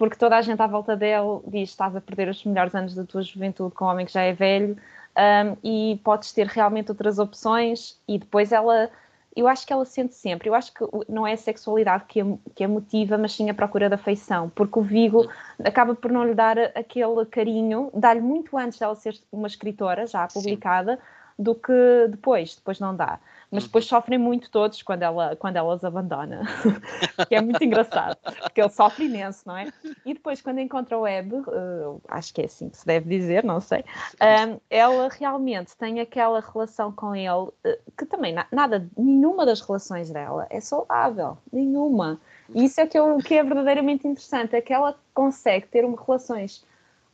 C: porque toda a gente à volta dele diz estás a perder os melhores anos da tua juventude com um homem que já é velho. Um, e podes ter realmente outras opções e depois ela eu acho que ela sente sempre, eu acho que não é a sexualidade que a, que a motiva, mas sim a procura da afeição, porque o Vigo acaba por não lhe dar aquele carinho, dá-lhe muito antes dela ser uma escritora já publicada, sim. do que depois, depois não dá mas depois uhum. sofrem muito todos quando ela, quando ela os abandona, que é muito engraçado, porque ele sofre imenso, não é? E depois, quando encontra o Web, uh, acho que é assim que se deve dizer, não sei, um, ela realmente tem aquela relação com ele uh, que também na, nada, nenhuma das relações dela é saudável, nenhuma. E isso é que, eu, que é verdadeiramente interessante, é que ela consegue ter uma, relações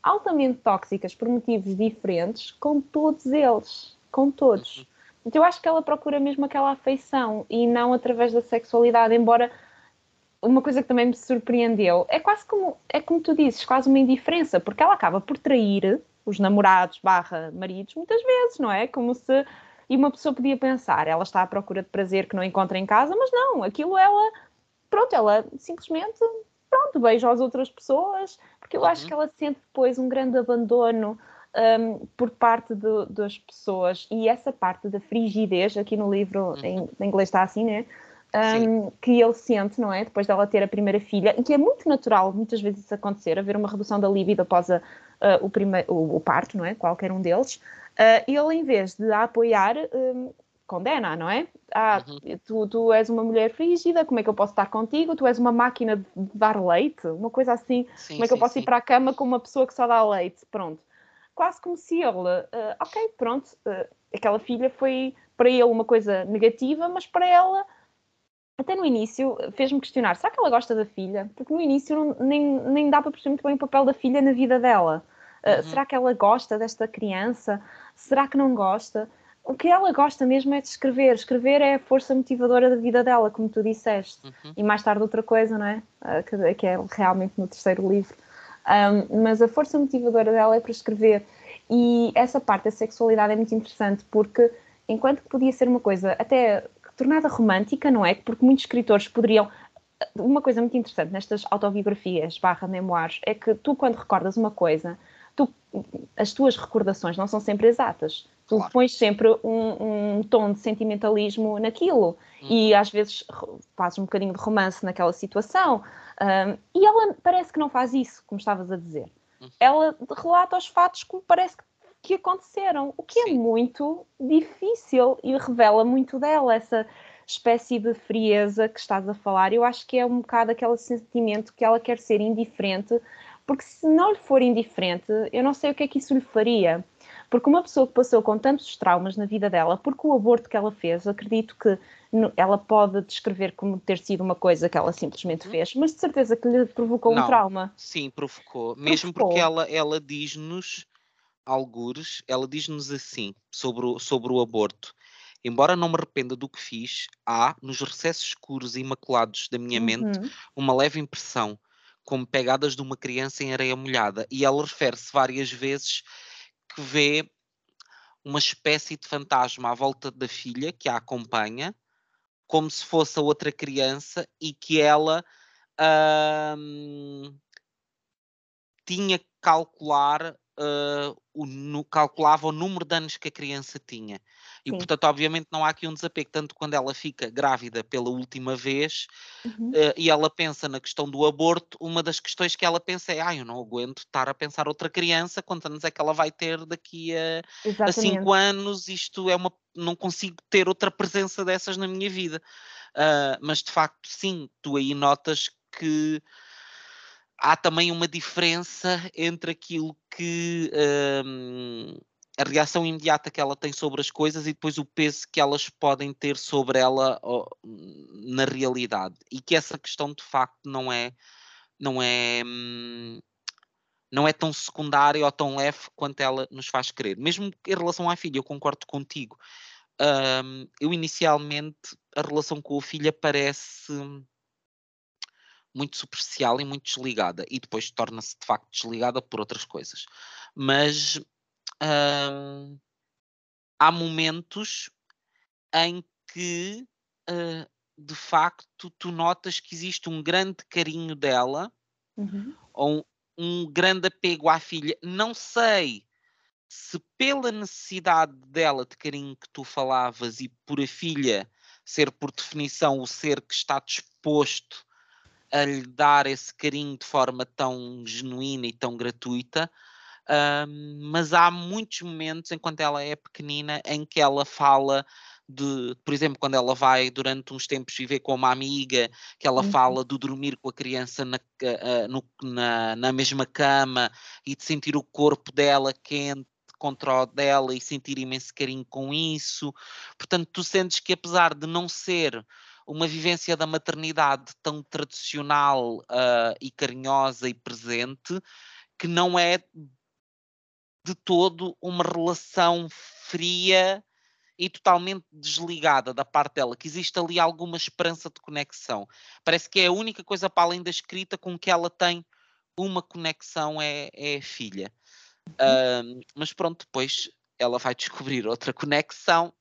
C: altamente tóxicas por motivos diferentes com todos eles, com todos. Uhum. Então eu acho que ela procura mesmo aquela afeição e não através da sexualidade, embora uma coisa que também me surpreendeu é quase como, é como tu dizes, quase uma indiferença, porque ela acaba por trair os namorados barra maridos muitas vezes, não é? Como se e uma pessoa podia pensar, ela está à procura de prazer que não encontra em casa, mas não, aquilo ela, pronto, ela simplesmente, pronto, beija as outras pessoas, porque eu uhum. acho que ela sente depois um grande abandono um, por parte de, das pessoas e essa parte da frigidez, aqui no livro uhum. em, em, inglês está assim, né? Um, que ele sente, não é? Depois dela ter a primeira filha, e que é muito natural muitas vezes isso acontecer, haver uma redução da libido após a, o, primeiro, o, o, parto, não é? Qualquer um deles. Uh, ele, em vez de a apoiar, um, condena, não é? Ah, uhum. tu, tu és uma mulher frígida, como é que eu posso estar contigo? Tu és uma máquina de dar leite, uma coisa assim. Sim, como é que sim, eu posso sim. ir para a cama com uma pessoa que só dá leite? Pronto quase como se ele, uh, ok, pronto, uh, aquela filha foi para ele uma coisa negativa, mas para ela, até no início, fez-me questionar: será que ela gosta da filha? Porque no início não, nem, nem dá para perceber muito bem o papel da filha na vida dela. Uh, uhum. Será que ela gosta desta criança? Será que não gosta? O que ela gosta mesmo é de escrever. Escrever é a força motivadora da vida dela, como tu disseste. Uhum. E mais tarde outra coisa, não é? Uh, que, é realmente no terceiro livro. Um, mas a força motivadora dela é para escrever. E essa parte da sexualidade é muito interessante porque, enquanto que podia ser uma coisa até tornada romântica, não é? Porque muitos escritores poderiam. Uma coisa muito interessante nestas autobiografias barra memoirs é que tu, quando recordas uma coisa, tu, as tuas recordações não são sempre exatas. Tu claro. pões sempre um, um, tom de sentimentalismo naquilo hum. e às vezes fazes um bocadinho de romance naquela situação. Um, e ela parece que não faz isso, como estavas a dizer. Uhum. Ela relata os fatos como parece que aconteceram, o que é Sim. é muito difícil e revela muito dela, essa espécie de frieza que estás a falar. Eu acho que é um bocado aquele sentimento que ela quer ser indiferente, porque se não lhe for indiferente, eu não sei o que é que isso lhe faria. Porque uma pessoa que passou com tantos traumas na vida dela, porque o aborto que ela fez, acredito que ela pode descrever como ter sido uma coisa que ela simplesmente uhum. fez, mas de certeza que lhe provocou Não, um trauma.
B: Sim, provocou. provocou. Mesmo porque ela, ela diz-nos, algures, ela diz-nos assim, sobre o, sobre o aborto. Embora não me arrependa do que fiz, há, nos recessos escuros e imaculados da minha uhum. mente, uma leve impressão, como pegadas de uma criança em areia molhada. E ela refere-se várias vezes que vê uma espécie de fantasma à volta da filha que a acompanha, como se fosse a outra criança e que ela hum, tinha que calcular uh, o, no, calculava o número de anos que a criança tinha. E, Sim. portanto, obviamente não há aqui um desapego. Tanto quando ela fica grávida pela última vez uhum. uh, e ela pensa na questão do aborto, uma das questões que ela pensa é: ah, eu não aguento estar a pensar outra criança, quantos anos é que ela vai ter daqui a, a cinco anos? Isto é uma. Não consigo ter outra presença dessas na minha vida. Uh, mas de facto, sim, tu aí notas que há também uma diferença entre aquilo que um, a reação imediata que ela tem sobre as coisas e depois o peso que elas podem ter sobre ela na realidade e que essa questão de facto não é não é hum, não é tão secundária ou tão leve quanto ela nos faz crer. Mesmo em relação à filha, eu concordo contigo. Um, eu inicialmente a relação com a filha parece muito superficial e muito desligada, e depois torna-se de facto desligada por outras coisas. Mas hum, há momentos em que uh, de facto tu notas que existe um grande carinho dela uhum. ou um, um grande apego à filha. Não sei se pela necessidade dela de carinho que tu falavas e por a filha ser por definição o ser que está disposto a lhe dar esse carinho de forma tão genuína e tão gratuita. Um, mas há muitos momentos enquanto ela é pequenina em que ela fala de, por exemplo, quando ela vai durante uns tempos viver com uma amiga, que ela uhum. fala de dormir com a criança na, uh, no, na, na mesma cama e de sentir o corpo dela quente contra o dela e sentir imenso carinho com isso. Portanto, tu sentes que apesar de não ser uma vivência da maternidade tão tradicional uh, e carinhosa e presente, que não é de todo uma relação fria e totalmente desligada da parte dela, que existe ali alguma esperança de conexão. Parece que é a única coisa para além da escrita com que ela tem uma conexão é, é a filha. Uh, mas pronto, depois ela vai descobrir outra conexão.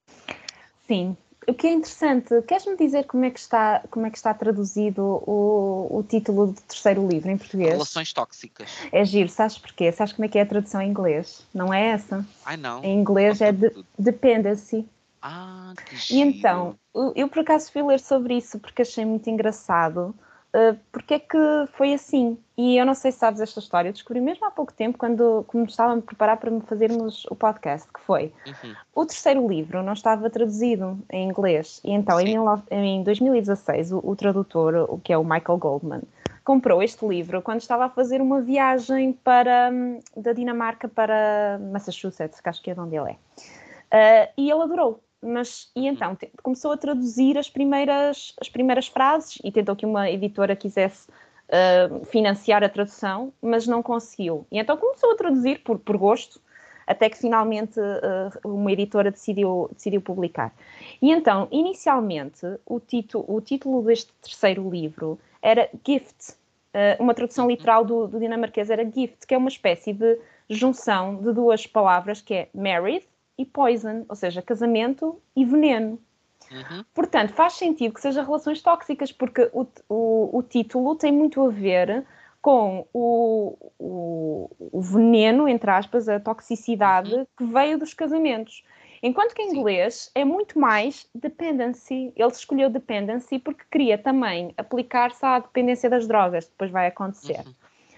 C: Sim, o que é interessante, queres-me dizer como é que está, como é que está traduzido o, o título do terceiro livro em português?
B: Relações tóxicas.
C: É giro, sabes porquê? Sabes como é que é a tradução em inglês? Não é essa?
B: Ai não.
C: Em inglês é de, dependency.
B: Ah, que
C: giro. E então, eu por acaso fui ler sobre isso porque achei muito engraçado uh, porque é que foi assim. E eu não sei se sabes esta história, eu descobri mesmo há pouco tempo, quando, estava a me preparar para fazermos o podcast, que foi uhum. o terceiro livro não estava traduzido em inglês. E então, em, em, 2016, o, o tradutor, o que é o Michael Goldman, comprou este livro quando estava a fazer uma viagem para, hum, da Dinamarca para Massachusetts, que acho que é de onde ele é. Uh, e ele adorou mas e então começou a traduzir as primeiras, as primeiras frases e tentou que uma editora quisesse uh, financiar a tradução, mas não conseguiu. E então começou a traduzir por, por gosto, até que finalmente uh, uma editora decidiu, decidiu publicar. E então, inicialmente, o, tito, o título deste terceiro livro era Gift, uh, uma tradução literal do, do dinamarquês era Gift, que é uma espécie de junção de duas palavras que é married e poison, ou seja, casamento e veneno. Uhum. Portanto, faz sentido que seja relações tóxicas, porque o, o, o título tem muito a ver com o, o, o, veneno, entre aspas, a toxicidade uhum. que veio dos casamentos. Enquanto que em inglês é muito mais dependency. Ele escolheu dependency porque queria também aplicar-se à dependência das drogas, depois vai acontecer. Uhum.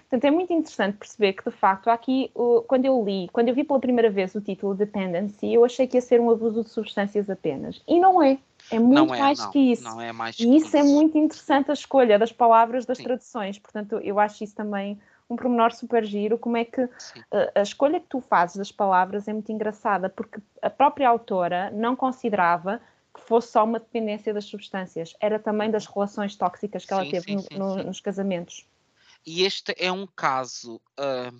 C: Portanto, é muito interessante perceber que, de facto, aqui, quando eu li, quando eu vi pela primeira vez o título Dependency, eu achei que ia ser um abuso de substâncias apenas. E não é. É muito é, mais
B: não,
C: que isso.
B: Não é mais
C: e isso, isso, é muito interessante, a escolha das palavras das Sim. traduções. Portanto, eu acho isso também um pormenor super giro, como é que a, eh, a escolha que tu fazes das palavras é muito engraçada, porque a própria autora não considerava que fosse só uma dependência das substâncias, era também das relações tóxicas que ela sim, teve sim, no, no, nos casamentos.
B: E este é um caso. Uh,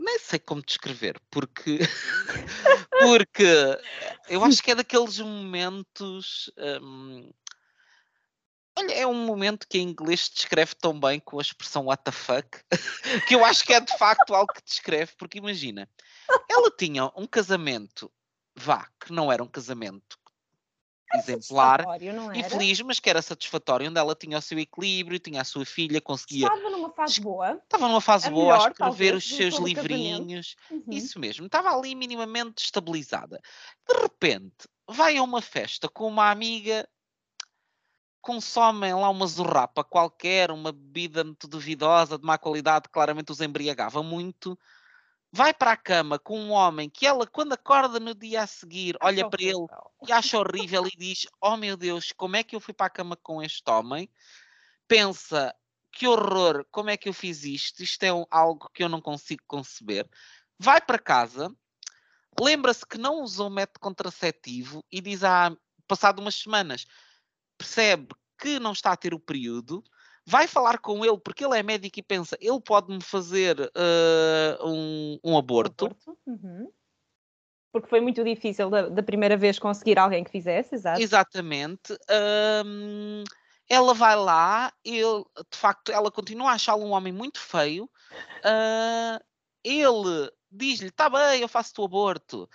B: nem sei como descrever, porque. porque eu acho que é daqueles momentos. Um, olha, é um momento que em inglês descreve tão bem com a expressão what the fuck, que eu acho que é de facto algo que descreve, porque imagina, ela tinha um casamento, vá, que não era um casamento exemplar, infeliz, mas que era satisfatório, onde ela tinha o seu equilíbrio, tinha a sua filha, conseguia.
C: Estava numa fase boa.
B: Estava numa fase a boa melhor, a escrever talvez, os seus livrinhos. Uhum. Isso mesmo, estava ali minimamente estabilizada. De repente, vai a uma festa com uma amiga consomem lá uma zurrapa qualquer, uma bebida muito duvidosa, de má qualidade, claramente os embriagava muito, vai para a cama com um homem que ela, quando acorda no dia a seguir, olha para ele e acha horrível e diz: Oh meu Deus, como é que eu fui para a cama com este homem? Pensa, que horror, como é que eu fiz isto? Isto é algo que eu não consigo conceber. Vai para casa, lembra-se que não usou método contraceptivo e diz: Ah, passado umas semanas percebe que não está a ter o período, vai falar com ele, porque ele é médico e pensa, ele pode-me fazer uh, um, um, aborto. aborto. Uhum.
C: Porque foi muito difícil da, da, primeira vez conseguir alguém que fizesse, exato.
B: Exatamente. Um, ela vai lá, ele, de facto, ela continua a achá-lo um homem muito feio. Uh, ele diz-lhe: Está bem, eu faço o aborto.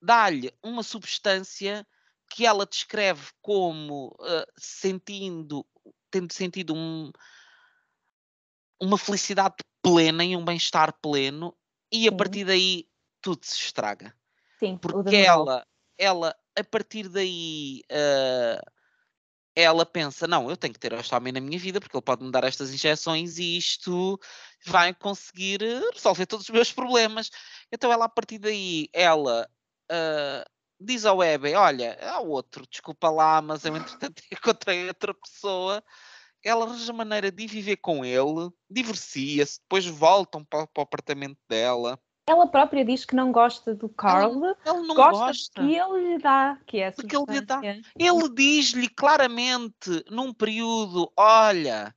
B: Dá-lhe uma substância que ela descreve como uh, sentindo, tendo sentido um, uma felicidade plena e um bem-estar pleno, e a Sim. partir daí tudo se estraga.
C: Sim,
B: porque ela, ela, a partir daí, uh, ela pensa: não, eu tenho que ter este homem na minha vida porque ele pode me dar estas injeções e isto vai conseguir resolver todos os meus problemas. Então, ela, a partir daí, ela. Uh, diz ao Webber, olha, há outro, desculpa lá, mas eu entretanto encontrei outra pessoa. Ela arranja maneira de viver com ele, divorcia-se, depois voltam para, para, o apartamento dela.
C: Ela própria diz que não gosta do Carl, ela não gosta, gosta que ele lhe dá, que é Porque ele lhe dá.
B: Ele diz-lhe claramente, num período, olha,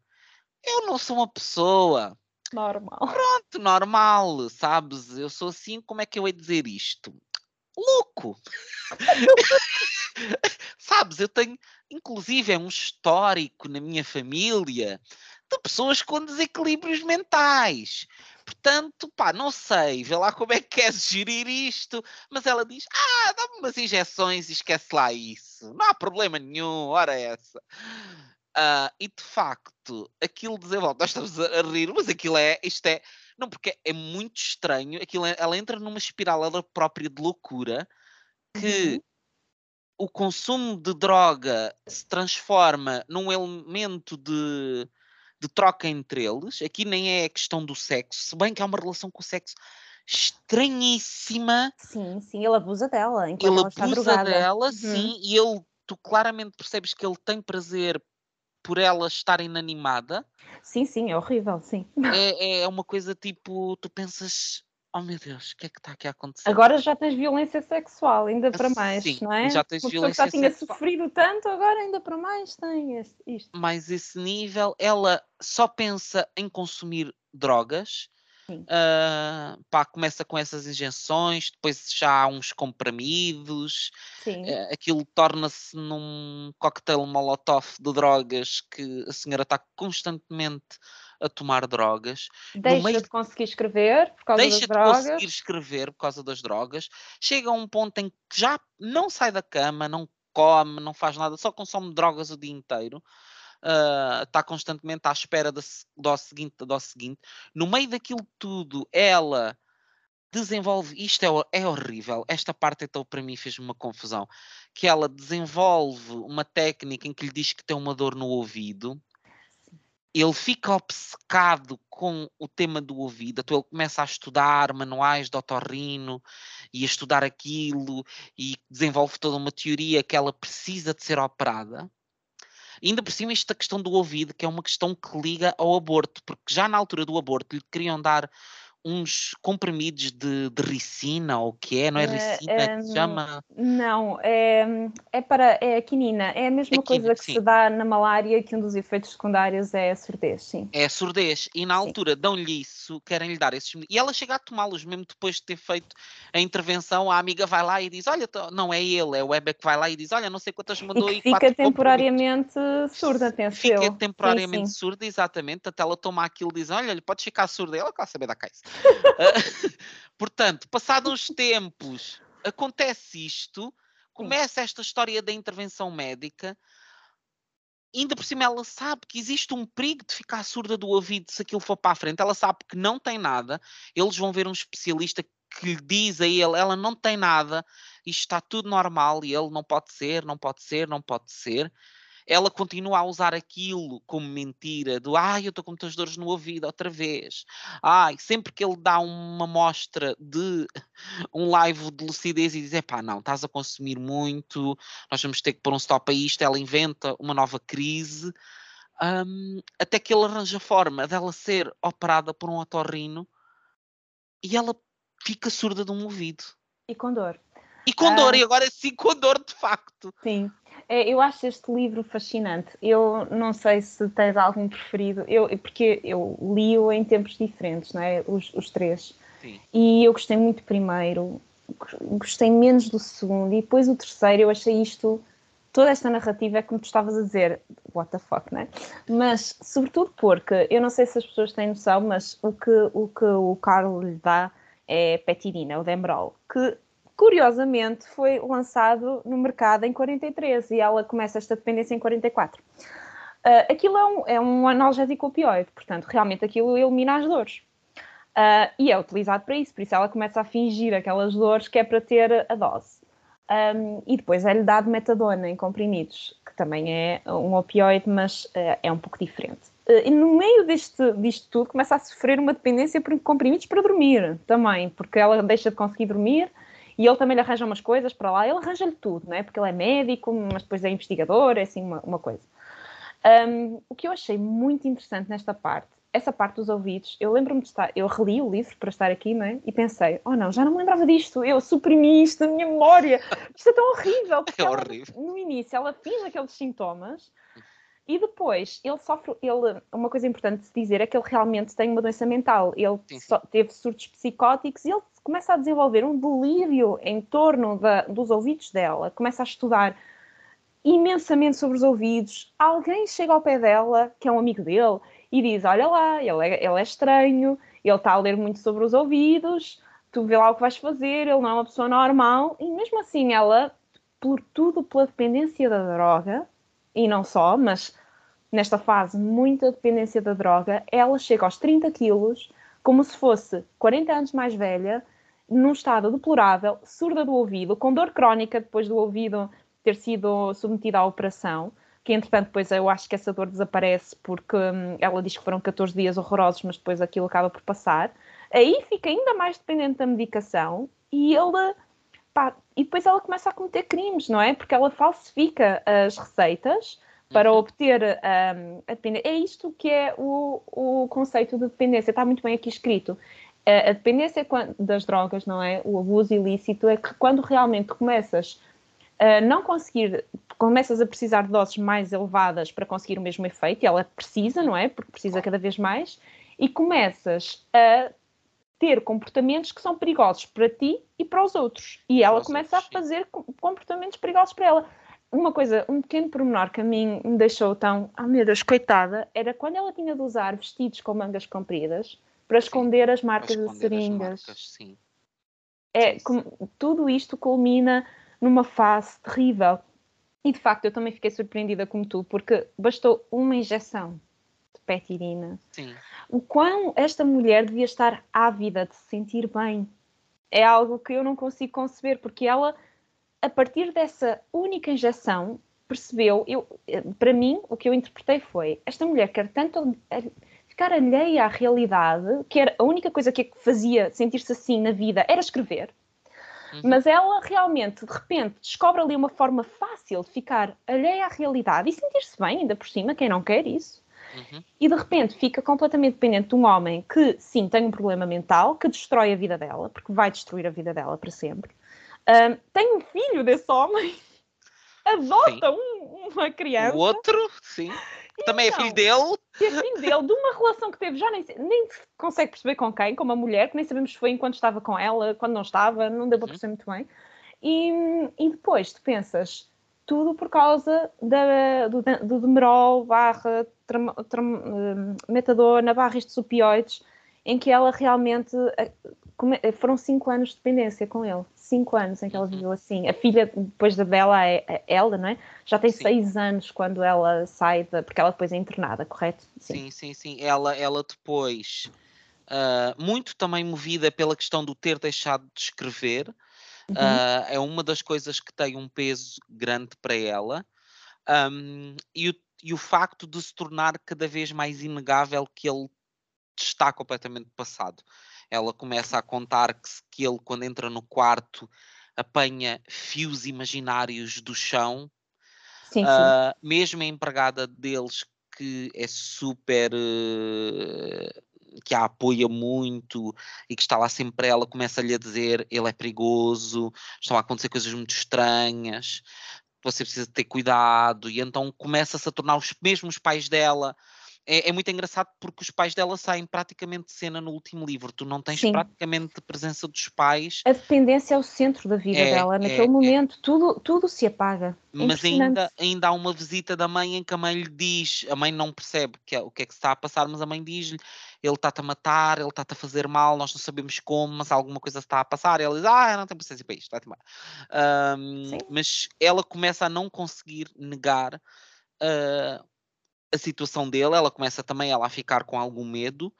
B: eu não sou uma pessoa
C: normal.
B: Pronto, normal, sabes? Eu sou assim, como é que eu ia dizer isto? Louco. Sabes, eu tenho, inclusive, é um histórico na minha família de pessoas com desequilíbrios mentais. Portanto, pá, não sei, vê lá como é que queres gerir isto. Mas ela diz: Ah, dá-me umas injeções e esquece lá isso. Não há problema nenhum, ora essa. Uh, e de facto, aquilo desenvolve. Nós estamos a rir, mas aquilo é. Isto é não, porque é muito estranho. Aquilo, é, ela entra numa espiral ela própria de loucura que uhum. o consumo de droga se transforma num elemento de, de troca entre eles. Aqui nem é a questão do sexo, se bem que há uma relação com o sexo estranhíssima.
C: Sim, sim, ele abusa dela. Ele abusa
B: dela, uhum. sim, e ele, tu claramente percebes que ele tem prazer por ela estar inanimada.
C: Sim, sim, é horrível, sim.
B: É, é uma coisa tipo, tu pensas, oh meu Deus, o que é que está aqui a acontecer?
C: Agora já tens violência sexual, ainda para mais,
B: Sim,
C: não é?
B: Já tens Uma violência
C: que já tinha sofrido tanto, agora ainda para mais tem isto.
B: Mas esse nível, ela só pensa em consumir drogas Uh, pá, começa com essas injeções, depois já há uns comprimidos, uh, aquilo torna-se num coquetel molotov de drogas que a senhora está constantemente a tomar drogas.
C: Deixa meio... de conseguir escrever por causa
B: Deixa
C: das drogas.
B: Deixa de conseguir escrever por causa das drogas. Chega a um ponto em que já não sai da cama, não come, não faz nada, só consome drogas o dia inteiro está ah, uh, constantemente à espera da dose seguinte, dose seguinte. No meio daquilo tudo, ela desenvolve, isto é, é horrível, esta parte então para mim fez uma confusão, que ela desenvolve uma técnica em que lhe diz que tem uma dor no ouvido, ele fica obcecado com o tema do ouvido, então ele começa a estudar manuais de otorrino e a estudar aquilo e desenvolve toda uma teoria que ela precisa de ser operada ainda por cima, esta questão do ouvido, que é uma questão que liga ao aborto, porque já na altura do aborto lhe queriam dar uns comprimidos de, de ricina, ou o que é, não é eh, ricina é, que se chama?
C: Não, é, é para é a quinina, é a mesma é coisa que sim. se dá na malária, que um dos efeitos secundários é a surdez, sim.
B: É a surdez, e na altura dão-lhe isso, querem-lhe dar esses e ela chega a tomá-los mesmo depois de ter feito a intervenção, a amiga vai lá e diz, olha, não é ele, é o Weber que vai lá e diz, olha, não sei quantas mandou
C: e, fica temporariamente surda, penso
B: Fica temporariamente sim, sim. surda, exatamente, até ela toma aquilo e diz, olha, ele pode ficar surda, ela quer saber da caixa. Portanto, passados uns tempos, acontece isto. Começa esta história da intervenção médica ainda por cima ela sabe que existe um perigo de ficar surda do ouvido se aquilo for para a frente. Ela sabe que não tem nada. Eles vão ver um especialista que diz a ele, ela não tem nada, isto está tudo normal e ele não pode ser, não pode ser, não pode ser ela continua a usar aquilo como mentira, do ai, eu estou com muitas dores no ouvido outra vez. Ai, sempre que ele dá uma mostra de um live de lucidez e diz, pá, não, estás a consumir muito, nós vamos ter que pôr um stop a isto, ela inventa uma nova crise, um, até que ele arranja forma dela ser operada por um otorrino e ela fica surda de um ouvido.
C: E com dor.
B: E com dor, uh... e agora sim com dor de facto.
C: Sim. É, eu acho este livro fascinante. Eu não sei se tens algum preferido, eu, porque eu li-o em tempos diferentes, não é? Os, os três. Sim. E eu gostei muito do primeiro, gostei menos do segundo, e depois o terceiro eu achei isto. Toda esta narrativa é como tu estavas a dizer, what the fuck, né? Mas, sobretudo porque, eu não sei se as pessoas têm noção, mas o que o, que o Carlos lhe dá é petirina, o Dembrol, que curiosamente foi lançado no mercado em 43 e ela começa esta dependência em 44. Uh, ah, aquilo é um, é um analgésico opioide, portanto, realmente aquilo elimina as dores. Uh, e é utilizado para isso, por isso ela começa a fingir aquelas dores que é para ter a dose. Um, e depois é-lhe dado metadona em comprimidos, que também é um opioide, mas uh, é um pouco diferente. Uh, e no meio deste, disto tudo começa a sofrer uma dependência por comprimidos para dormir também, porque ela deixa de conseguir dormir e ele também lhe arranja umas coisas para lá, ele arranja-lhe tudo, não é? Porque ele é médico, mas depois é investigador, é assim uma, uma coisa. Um, o que eu achei muito interessante nesta parte, essa parte dos ouvidos, eu lembro-me de estar, eu reli o livro para estar aqui, não é? E pensei, oh não, já não me lembrava disto, eu suprimi isto da minha memória, isto é tão horrível.
B: É horrível.
C: Ela, no início ela finge aqueles sintomas e depois ele sofre, ele, uma coisa importante de se dizer é que ele realmente tem uma doença mental, ele so, teve surtos psicóticos e ele começa a desenvolver um delírio em torno da, dos ouvidos dela, começa a estudar imensamente sobre os ouvidos. Alguém chega ao pé dela, que é um amigo dele, e diz: Olha lá, ele é, ele é estranho, ele está a ler muito sobre os ouvidos, tu vê lá o que vais fazer, ele não é uma pessoa normal. E mesmo assim, ela, por tudo pela dependência da droga, e não só, mas nesta fase, muita dependência da droga, ela chega aos 30 quilos como se fosse 40 anos mais velha, num estado deplorável, surda do ouvido, com dor crónica depois do ouvido ter sido submetida à operação, que entretanto depois eu acho que essa dor desaparece porque hum, ela diz que foram 14 dias horrorosos, mas depois aquilo acaba por passar. Aí fica ainda mais dependente da medicação e ele pá, e depois ela começa a cometer crimes, não é? Porque ela falsifica as receitas para uhum. obter um, a dependência. É isto que é o, o conceito de dependência, está muito bem aqui escrito. A dependência das drogas, não é? O abuso ilícito é que quando realmente começas a não conseguir, começas a precisar de doses mais elevadas para conseguir o mesmo efeito, e ela precisa, não é? Porque precisa cada vez mais, e começas a ter comportamentos que são perigosos para ti e para os outros. E ela começa a fazer comportamentos perigosos para ela uma coisa, um pequeno pormenor que a mim me deixou tão, ah oh, meu Deus, coitada, era quando ela tinha de usar vestidos com mangas compridas para esconder as marcas de seringas. Marcas, sim. É, com, tudo isto culmina numa fase terrível. E de facto eu também fiquei surpreendida como tu, porque bastou uma injeção de petirina. Sim. O quão esta mulher devia estar ávida de se sentir bem. É algo que eu não consigo conceber, porque ela a partir dessa única injeção, percebeu, eu, para mim, o que eu interpretei foi: esta mulher quer tanto ficar alheia à realidade, que era a única coisa que fazia sentir-se assim na vida era escrever. Uhum. Mas ela realmente, de repente, descobre ali uma forma fácil de ficar alheia à realidade e sentir-se bem, ainda por cima, quem não quer isso. Uhum. E de repente fica completamente dependente de um homem que, sim, tem um problema mental, que destrói a vida dela, porque vai destruir a vida dela para sempre. Um, tem um filho desse homem, adota um, uma criança.
B: O outro, sim. Também é filho dele.
C: É filho dele, de uma relação que teve, já nem, nem consegue perceber com quem, com uma mulher, que nem sabemos se foi enquanto estava com ela, quando não estava, não deu para uhum. perceber muito bem. E, e depois tu pensas, tudo por causa da, do, do Demerol barra tram, uh, metadona barra estes opioides, em que ela realmente uh, foram cinco anos de dependência com ele 5 anos em que ela viveu assim. A filha, depois da Bela, é, é ela, não é? Já tem 6 anos quando ela sai, da, porque ela depois é internada, correto?
B: Sim, sim, sim. sim. Ela, ela depois, uh, muito também movida pela questão do ter deixado de escrever, uhum. uh, é uma das coisas que tem um peso grande para ela. Um, e, o, e o facto de se tornar cada vez mais inegável que ele está completamente passado. Ela começa a contar que, que ele, quando entra no quarto, apanha fios imaginários do chão. Sim, sim. Uh, mesmo a empregada deles, que é super. Uh, que a apoia muito e que está lá sempre ela, começa-lhe a dizer ele é perigoso, estão a acontecer coisas muito estranhas, você precisa ter cuidado, e então começa-se a tornar os mesmos pais dela é, é, muito engraçado porque os pais dela saem praticamente de cena no último livro. Tu não tens Sim. praticamente a presença dos pais.
C: A dependência é o centro da vida é, dela. Naquele é, é. momento, tudo, tudo se apaga.
B: É Mas ainda, ainda há uma visita da mãe em que a mãe lhe diz: a mãe não percebe que o que é que se está a passar, mas a mãe diz-lhe: ele está-te a matar, ele está-te a fazer mal, nós não sabemos como, mas alguma coisa está a passar. E ela diz: Ah, não tenho paciência para isto, vai-te embora. Um, mas ela começa a não conseguir negar. Uh, a situação dele, ela começa também ela a ficar com algum medo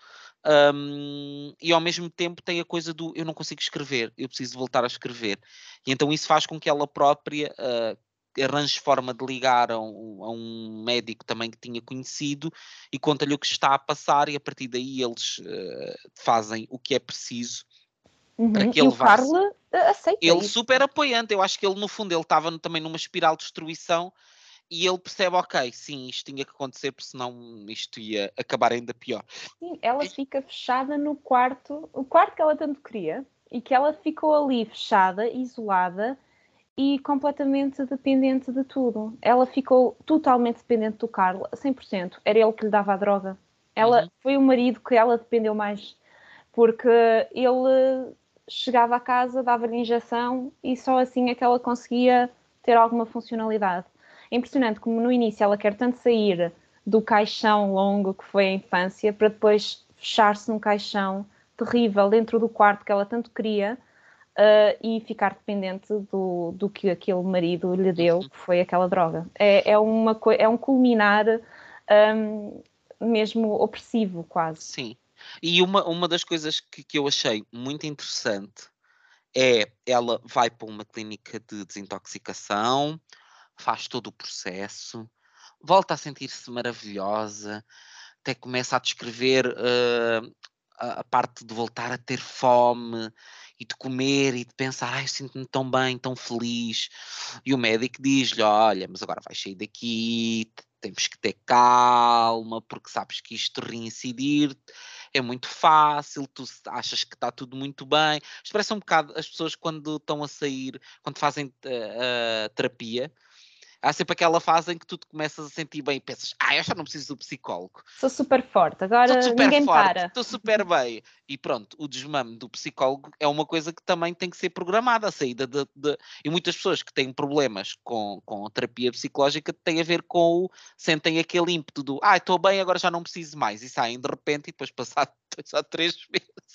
B: um, e ao mesmo tempo tem a coisa do eu não consigo escrever, eu preciso voltar a escrever. E então isso faz com que ela própria uh, arranje forma de ligar a um, a um, médico também que tinha conhecido e conta-lhe o que está a passar e a partir daí eles uh, fazem o que é preciso
C: Uhum. Para que ele e o vá... Carla aceita
B: Ele isso. super apoiante, eu acho que ele no fundo ele estava também numa espiral de destruição e ele percebe, ok, sim, isto tinha que acontecer, porque senão isto ia acabar ainda pior.
C: Sim, ela fica fechada no quarto, o quarto que ela tanto queria, e que ela ficou ali fechada, isolada e completamente dependente de tudo. Ela ficou totalmente dependente do Carlos, 100%. Era ele que lhe dava a droga. Ela uhum. foi o marido que ela dependeu mais, porque ele chegava a casa, dava-lhe injeção e só assim é que ela conseguia ter alguma funcionalidade. É impressionante como no início ela quer tanto sair do caixão longo que foi a infância para depois fechar-se num caixão terrível dentro do quarto que ela tanto queria uh, e ficar dependente do, do que aquele marido lhe deu, que foi aquela droga. É, é, uma, é um culminar um, mesmo opressivo, quase.
B: Sim. E uma, uma das coisas que, que eu achei muito interessante é ela vai para uma clínica de desintoxicação, faz todo o processo, volta a sentir-se maravilhosa, até começa a descrever uh, a, parte de voltar a ter fome e de comer e de pensar, ai, sinto-me tão bem, tão feliz. E o médico diz-lhe: Olha, mas agora vais sair daqui, temos que ter calma, porque sabes que isto reincidir é muito fácil, tu achas que está tudo muito bem. Isto parece um bocado as pessoas quando estão a sair, quando fazem uh, uh, terapia há sempre aquela fase em que tu te começas a sentir bem e pensas, ah, eu já não preciso do psicólogo.
C: Sou super forte, agora super ninguém forte, para.
B: Estou super bem. E pronto, o desmame do psicólogo é uma coisa que também tem que ser programada, a saída de, de... E muitas pessoas que têm problemas com, com terapia psicológica têm a ver com o... sentem aquele ímpeto do, ah, estou bem, agora já não preciso mais. E saem de repente e depois passado dois ou três meses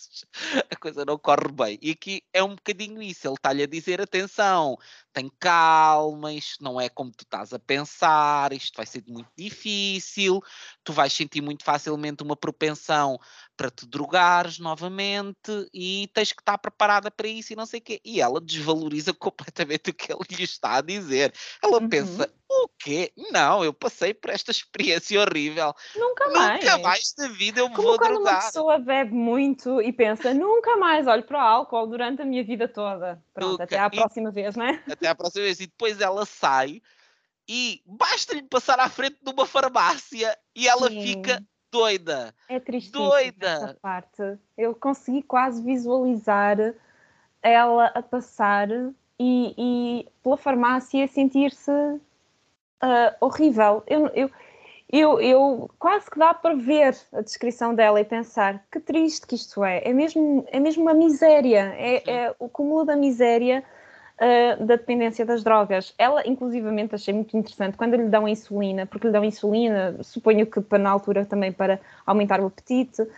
B: a coisa não corre bem. E aqui é um bocadinho isso, ele está-lhe a dizer, atenção, tem calma, isto não é como tu estás a pensar, isto vai ser muito difícil, tu vais sentir muito facilmente uma propensão para te drogares novamente e tens que estar preparada para isso e não sei o quê. E ela desvaloriza completamente o que ele lhe está a dizer. Ela uhum. pensa, o quê? Não, eu passei por esta experiência horrível.
C: Nunca mais.
B: Nunca mais na vida eu me
C: Como
B: vou
C: quando
B: drogar.
C: uma pessoa bebe muito e pensa, nunca mais olho para o álcool durante a minha vida toda. Pronto, nunca. até à próxima e, vez, não é?
B: Até à próxima vez. E depois ela sai e basta-lhe passar à frente de uma farmácia e ela Sim. fica doida.
C: É triste doida. essa parte. Eu consegui quase visualizar ela a passar e, e pela farmácia sentir-se uh, horrível. Eu, eu, eu, eu, quase que dá para ver a descrição dela e pensar que triste que isto é. É mesmo, é mesmo uma miséria. É, é o cúmulo da miséria uh, da dependência das drogas. Ela, inclusivamente, achei muito interessante quando lhe dão insulina, porque lhe dão insulina, suponho que para, na altura também para aumentar o apetite. Uh,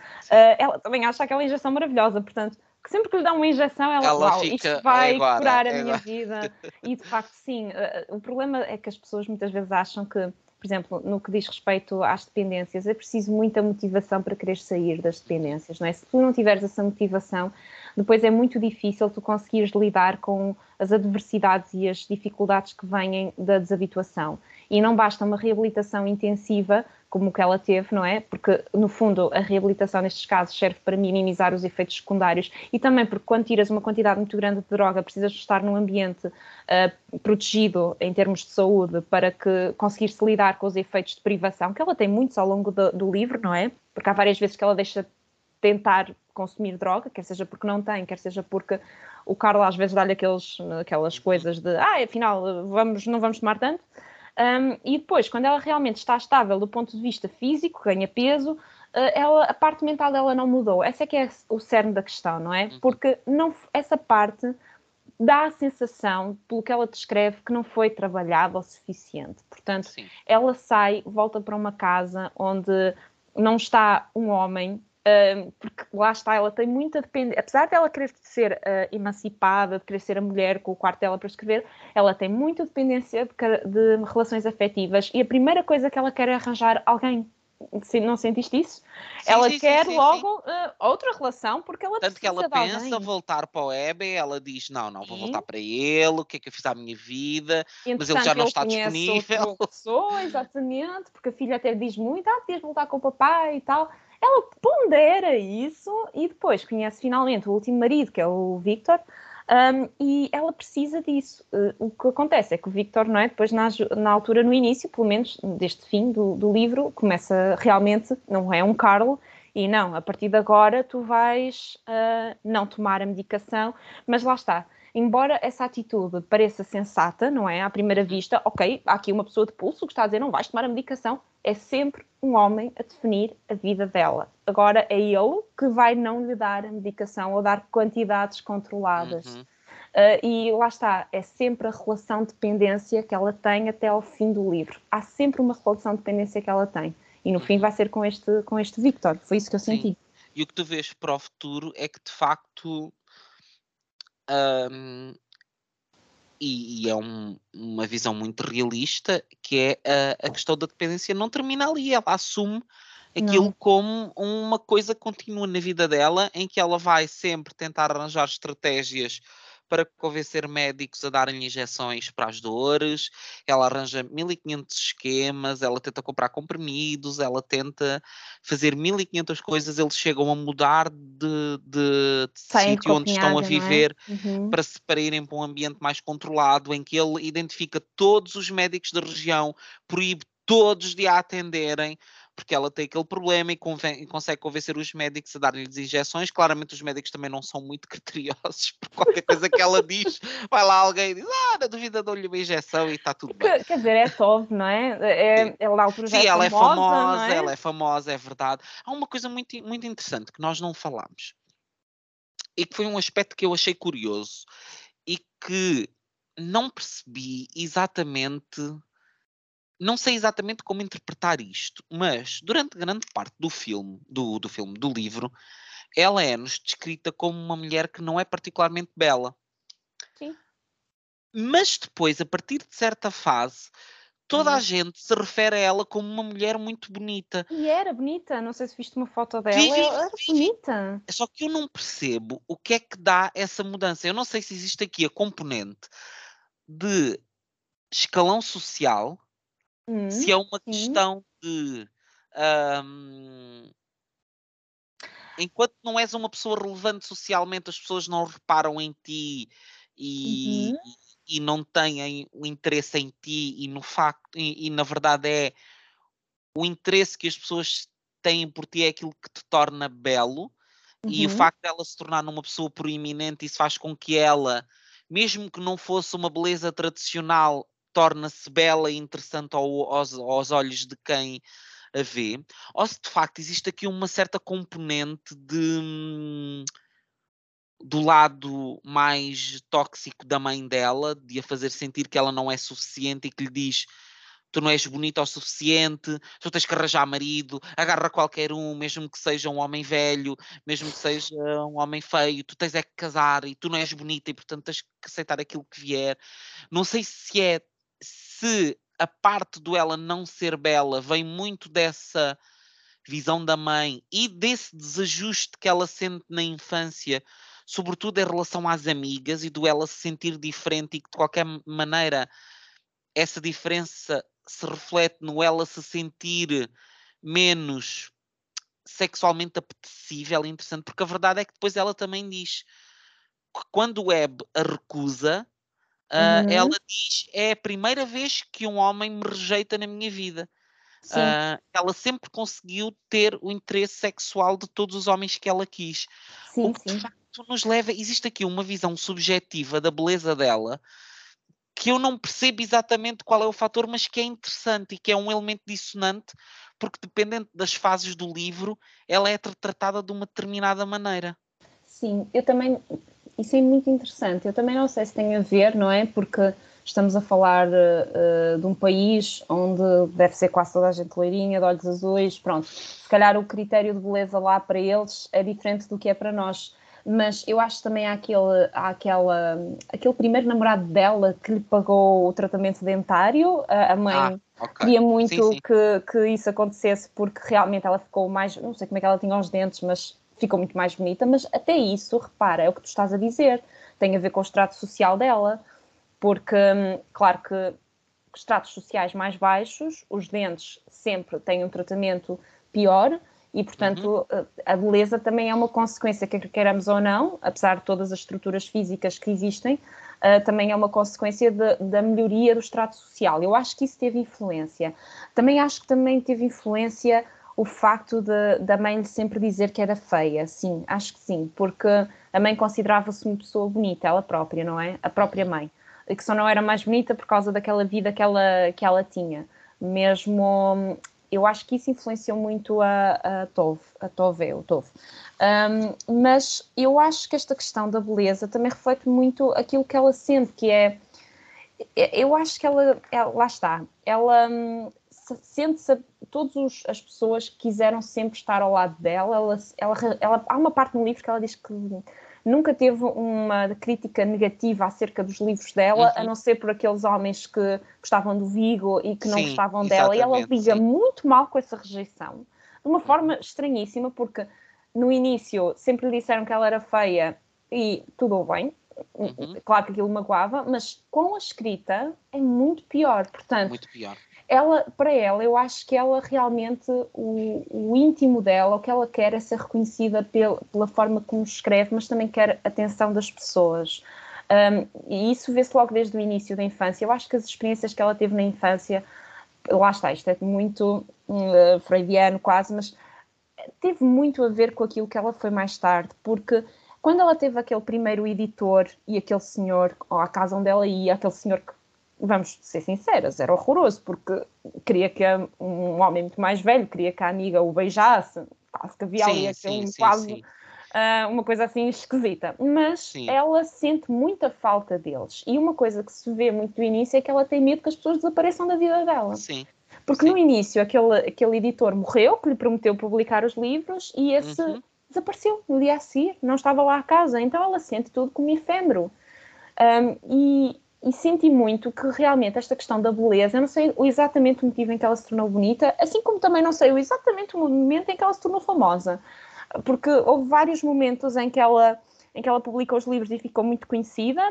C: ela também acha aquela injeção maravilhosa, portanto, que sempre que lhe dá uma injeção, ela,
B: Ela
C: isto
B: "É
C: vai
B: agora,
C: curar a minha
B: agora."
C: vida. E de facto, sim, eh, o problema é que as pessoas muitas vezes acham que, por exemplo, no que diz respeito às dependências, é preciso muita motivação para querer sair das dependências, não é? Se tu não tiveres essa motivação, depois é muito difícil tu conseguires lidar com as adversidades e as dificuldades que vêm da desabituação. E não basta uma reabilitação intensiva, como o que ela teve, não é? Porque, no fundo, a reabilitação nestes casos serve para minimizar os efeitos secundários e também porque, quando tiras uma quantidade muito grande de droga, precisas estar num ambiente uh, protegido em termos de saúde para que conseguir-se lidar com os efeitos de privação, que ela tem muitos ao longo do, do livro, não é? Porque há várias vezes que ela deixa tentar consumir droga, quer seja porque não tem, quer seja porque o Carlos às vezes dá-lhe aquelas coisas de ah, afinal, vamos, não vamos tomar tanto. Um, e depois, quando ela realmente está estável do ponto de vista físico, ganha peso, uh, ela, a parte mental dela não mudou. Essa é que é o cerne da questão, não é?
B: Uhum.
C: Porque não, essa parte dá a sensação, pelo que ela descreve, que não foi trabalhada o suficiente. Portanto,
B: Sim.
C: ela sai, volta para uma casa onde não está um homem, porque lá está, ela tem muita dependência, apesar dela querer ser uh, emancipada, de querer ser a mulher com o quarto dela para escrever, ela tem muita dependência de, de, relações afetivas e a primeira coisa que ela quer é arranjar alguém. Não sentiste isso?
B: Sim,
C: ela
B: sim,
C: quer
B: sim,
C: logo uh, outra relação porque ela
B: Tanto que ela pensa
C: alguém.
B: voltar para o Hebe, ela diz: Não, não, vou voltar para ele, o que é que eu fiz à minha vida?
C: E,
B: Mas ele já não está
C: conhece
B: disponível.
C: pessoa, exatamente, porque a filha até diz muito, ah, devias voltar com o papai e tal. Ela pondera isso e depois conhece finalmente o último marido, que é o Victor, um, e ela precisa disso. Uh, o que acontece é que o Victor, não é? Depois, na, na altura, no início, pelo menos deste fim do, do livro, começa realmente, não é um Carlo, e não, a partir de agora tu vais uh, não tomar a medicação, mas lá está. Embora essa atitude pareça sensata, não é? À primeira vista, ok, há aqui uma pessoa de pulso que está a dizer não vais tomar a medicação, é sempre um homem a definir a vida dela. Agora é ele que vai não lhe dar a medicação ou dar quantidades controladas.
B: Uhum.
C: Uh, e lá está, é sempre a relação de dependência que ela tem até ao fim do livro. Há sempre uma relação de dependência que ela tem. E no fim vai ser com este, com este Victor. Foi isso que eu
B: Sim.
C: senti.
B: E o que tu vês para o futuro é que de facto. Hum, e, e é um- uma visão muito realista, que é a, a questão da dependência não termina ali, ela assume aquilo
C: Não.
B: como uma coisa que continua na vida dela, em que ela vai sempre tentar arranjar estratégias para convencer médicos a darem injeções para as dores, ela arranja 1500 esquemas, ela tenta comprar comprimidos, ela tenta fazer 1500 coisas, eles chegam a mudar de, de, de sítio onde estão a
C: é?
B: viver
C: Uhum.
B: para se para irem para um ambiente mais controlado, em que ele identifica todos os médicos da região, proíbe todos de a atenderem, porque ela tem aquele problema e, conven- e consegue convencer os médicos a darem-lhes injeções. Claramente os médicos também não são muito criteriosos por qualquer coisa que ela diz. Vai lá alguém e diz, ah, na dúvida dou-lhe uma injeção e está tudo bem.
C: Que- Quer dizer, é Tove, não é? é ela na altura
B: Sim, ela é
C: famosa,
B: famosa,
C: não é?
B: ela é famosa, é verdade. Há uma coisa muito, muito interessante que nós não falámos e que foi um aspecto que eu achei curioso e que não percebi exatamente, não sei exatamente como interpretar isto, mas durante grande parte do filme, do, do filme, do livro, ela é-nos descrita como uma mulher que não é particularmente bela.
C: Sim.
B: Mas depois, a partir de certa fase, toda a
C: Uhum.
B: gente se refere a ela como uma mulher muito bonita.
C: E era bonita, não sei se viste uma foto dela, ela era bonita.
B: Só que eu não percebo o que é que dá essa mudança. Eu não sei se existe aqui a componente de escalão social,
C: Hum,
B: se é uma
C: sim.
B: questão de. ahm, enquanto não és uma pessoa relevante socialmente, as pessoas não reparam em ti e,
C: Uhum.
B: e não têm o interesse em ti, e no facto, e, e na verdade é o interesse que as pessoas têm por ti é aquilo que te torna belo e o
C: Uhum.
B: facto dela se tornar uma pessoa proeminente, isso faz com que ela, mesmo que não fosse uma beleza tradicional, torna-se bela e interessante ao- aos, aos olhos de quem a vê, ou se de facto existe aqui uma certa componente de hum, do lado mais tóxico da mãe dela, de a fazer sentir que ela não é suficiente e que lhe diz tu não és bonita o suficiente, tu tens que arranjar marido, agarra qualquer um, mesmo que seja um homem velho, mesmo que seja um homem feio, tu tens é que casar e tu não és bonita e portanto tens que aceitar aquilo que vier. Não sei se é se a parte do ela não ser bela vem muito dessa visão da mãe e desse desajuste que ela sente na infância, sobretudo em relação às amigas e do ela se sentir diferente e que de qualquer maneira essa diferença se reflete no ela se sentir menos sexualmente apetecível e interessante, porque a verdade é que depois ela também diz que quando o Web a recusa, uh, uhum. ela diz é a primeira vez que um homem me rejeita na minha vida. Uh, ela sempre conseguiu ter o interesse sexual de todos os homens que ela quis. Sim, o que sim. de facto nos leva, existe aqui uma visão subjetiva da beleza dela que eu não percebo exatamente qual é o fator, mas que é interessante e que é um elemento dissonante, porque dependendo das fases do livro, ela é tratada de uma determinada maneira.
C: Sim, eu também, isso é muito interessante. Eu também não sei se tem a ver, não é? Porque estamos a falar uh, de um país onde deve ser quase toda a gente loirinha, de olhos azuis, pronto. Se calhar o critério de beleza lá para eles é diferente do que é para nós mas eu acho também há aquele, há aquela, aquele primeiro namorado dela que lhe pagou o tratamento dentário. A, mãe ah, okay. queria muito sim, sim. Que, que isso acontecesse porque realmente ela ficou mais, não sei como é que ela tinha os dentes, mas ficou muito mais bonita. Mas até isso, repara, é o que tu estás a dizer, tem a ver com o extrato social dela, porque, hum, claro que estratos sociais mais baixos, os dentes sempre têm um tratamento pior e, portanto, uhum. a beleza também é uma consequência, quer queiramos ou não, apesar de todas as estruturas físicas que existem, uh, também é uma consequência de, da melhoria do extrato social. Eu acho que isso teve influência. Também acho que também teve influência o facto de, da mãe lhe sempre dizer que era feia. Sim, acho que sim, porque a mãe considerava-se uma pessoa bonita, ela própria, não é? A própria mãe. E que só não era mais bonita por causa daquela vida que ela, que ela tinha. Mesmo eu acho que isso influenciou muito a, a Tove, a Tove, o Tove. Um, mas eu acho que esta questão da beleza também reflete muito aquilo que ela sente, que é, eu acho que ela, ela lá está, ela hum, sente-se, todas as pessoas quiseram sempre estar ao lado dela, ela, ela, ela, há uma parte no livro que ela diz que nunca teve uma crítica negativa acerca dos livros dela, uhum. a não ser por aqueles homens que gostavam do Vigo e que não sim, gostavam dela. E ela liga sim. muito mal com essa rejeição, de uma forma estranhíssima, porque no início sempre lhe disseram que ela era feia e tudo bem. Uhum. Claro que aquilo magoava, mas com a escrita é muito pior. Portanto,
B: muito pior
C: ela, para ela, eu acho que ela realmente, o, o íntimo dela, o que ela quer é ser reconhecida pel, pela forma como escreve, mas também quer atenção das pessoas. Um, e isso vê-se logo desde o início da infância. Eu acho que as experiências que ela teve na infância, lá está, isto é muito uh, freudiano quase, mas teve muito a ver com aquilo que ela foi mais tarde, porque quando ela teve aquele primeiro editor e aquele senhor, ou a casa onde ela ia, aquele senhor que vamos ser sinceras, era horroroso, porque queria que um homem muito mais velho, queria que a amiga o beijasse, quase que havia sim, ali aquele sim, quase sim, uh, uma coisa assim esquisita. Mas ela sente muita falta deles. E uma coisa que se vê muito no início é que ela tem medo que as pessoas desapareçam da vida dela.
B: Sim.
C: Porque no início aquele, aquele editor morreu, que lhe prometeu publicar os livros, e esse uhum. desapareceu no dia a seguir, não estava lá a casa. Então ela sente tudo como efêmero. Um, e, e senti muito que realmente esta questão da beleza, eu não sei exatamente o motivo em que ela se tornou bonita, assim como também não sei exatamente o momento em que ela se tornou famosa, porque houve vários momentos em que ela, em que ela publicou os livros e ficou muito conhecida,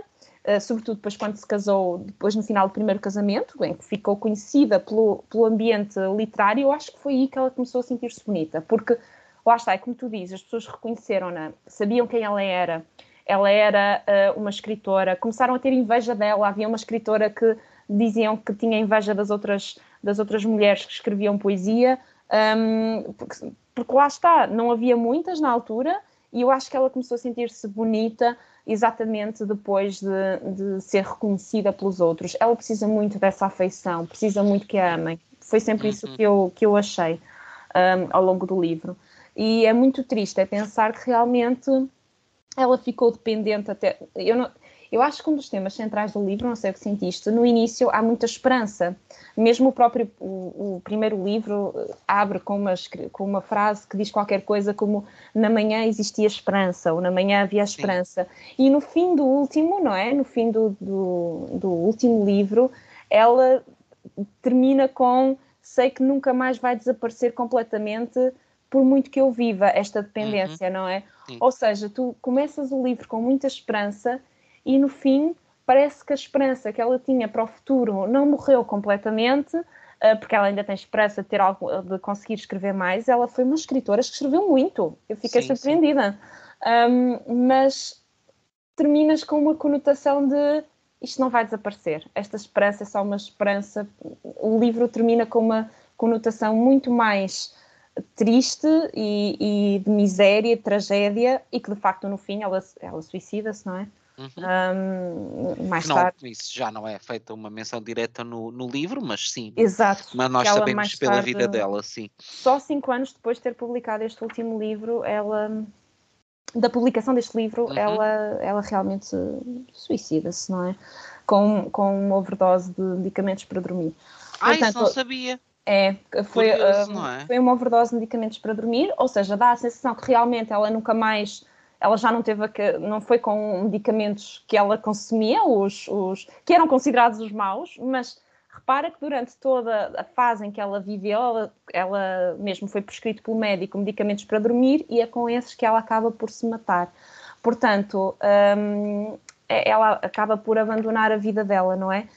C: uh, sobretudo depois quando se casou, depois no final do primeiro casamento, em que ficou conhecida pelo, pelo ambiente literário, eu acho que foi aí que ela começou a sentir-se bonita, porque lá está, é como tu dizes, as pessoas reconheceram-na, sabiam quem ela era, ela era uh, uma escritora, começaram a ter inveja dela, havia uma escritora que diziam que tinha inveja das outras, das outras mulheres que escreviam poesia, um, porque, porque, lá está, não havia muitas na altura, e eu acho que ela começou a sentir-se bonita exatamente depois de, de, ser reconhecida pelos outros. Ela precisa muito dessa afeição, precisa muito que a amem. Foi sempre isso uhum. que eu, que eu achei um, ao longo do livro. E é muito triste é pensar que realmente ela ficou dependente até. Eu, não, Eu acho que um dos temas centrais do livro, não sei o que sentiste, no início há muita esperança. Mesmo o próprio, o, o primeiro livro abre com uma, com uma frase que diz qualquer coisa como na manhã existia esperança, ou na manhã havia esperança. Sim. E no fim do último, não é? No fim do, do, do último livro, ela termina com sei que nunca mais vai desaparecer completamente por muito que eu viva esta dependência, uhum. não é? Sim. Ou seja, tu começas o livro com muita esperança e no fim parece que a esperança que ela tinha para o futuro não morreu completamente, uh, porque ela ainda tem esperança de ter algo, de conseguir escrever mais. Ela foi uma escritora que escreveu muito. Eu fiquei sim, surpreendida. Sim. Um, mas terminas com uma conotação de isto não vai desaparecer. Esta esperança é só uma esperança. O livro termina com uma conotação muito mais triste e, e de miséria, de tragédia, e que de facto no fim ela, ela suicida-se, não é? Uhum.
B: Um, mais não, tarde. Isso já não é feita uma menção direta no, no livro, mas sim.
C: Exato.
B: Mas nós sabemos pela tarde, vida dela, sim.
C: Só cinco anos depois de ter publicado este último livro, ela. Da publicação deste livro, uhum. ela, ela realmente suicida-se, não é? Com, com uma overdose de medicamentos para dormir.
B: Ah, Portanto, isso não sabia.
C: É, foi, Curioso, é? foi uma overdose de medicamentos para dormir, ou seja, dá a sensação que realmente ela nunca mais, ela já não teve, a, não foi com medicamentos que ela consumia, os, os que eram considerados os maus, mas repara que durante toda a fase em que ela viveu, ela, ela mesmo foi prescrito pelo médico medicamentos para dormir e é com esses que ela acaba por se matar. Portanto, é, ela acaba por abandonar a vida dela, não é?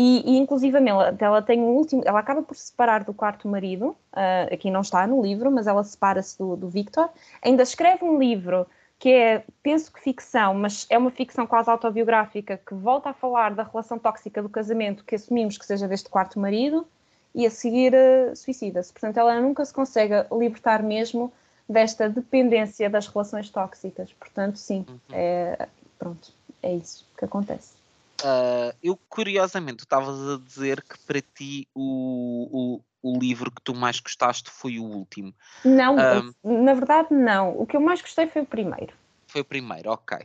C: E, e inclusivamente, ela, ela, tem um último, ela acaba por se separar do quarto marido, uh, aqui não está no livro, mas ela separa-se do, do Victor, ainda escreve um livro que é, penso que ficção, mas é uma ficção quase autobiográfica, que volta a falar da relação tóxica do casamento que assumimos que seja deste quarto marido, e a seguir uh, suicida-se. Portanto, ela nunca se consegue libertar mesmo desta dependência das relações tóxicas. Portanto, sim, uhum. é, pronto, é isso que acontece.
B: Uh, eu, curiosamente, estavas a dizer que para ti o, o, o, livro que tu mais gostaste foi o último.
C: Não, um, na verdade, não. O que eu mais gostei foi o primeiro.
B: Foi o primeiro, ok.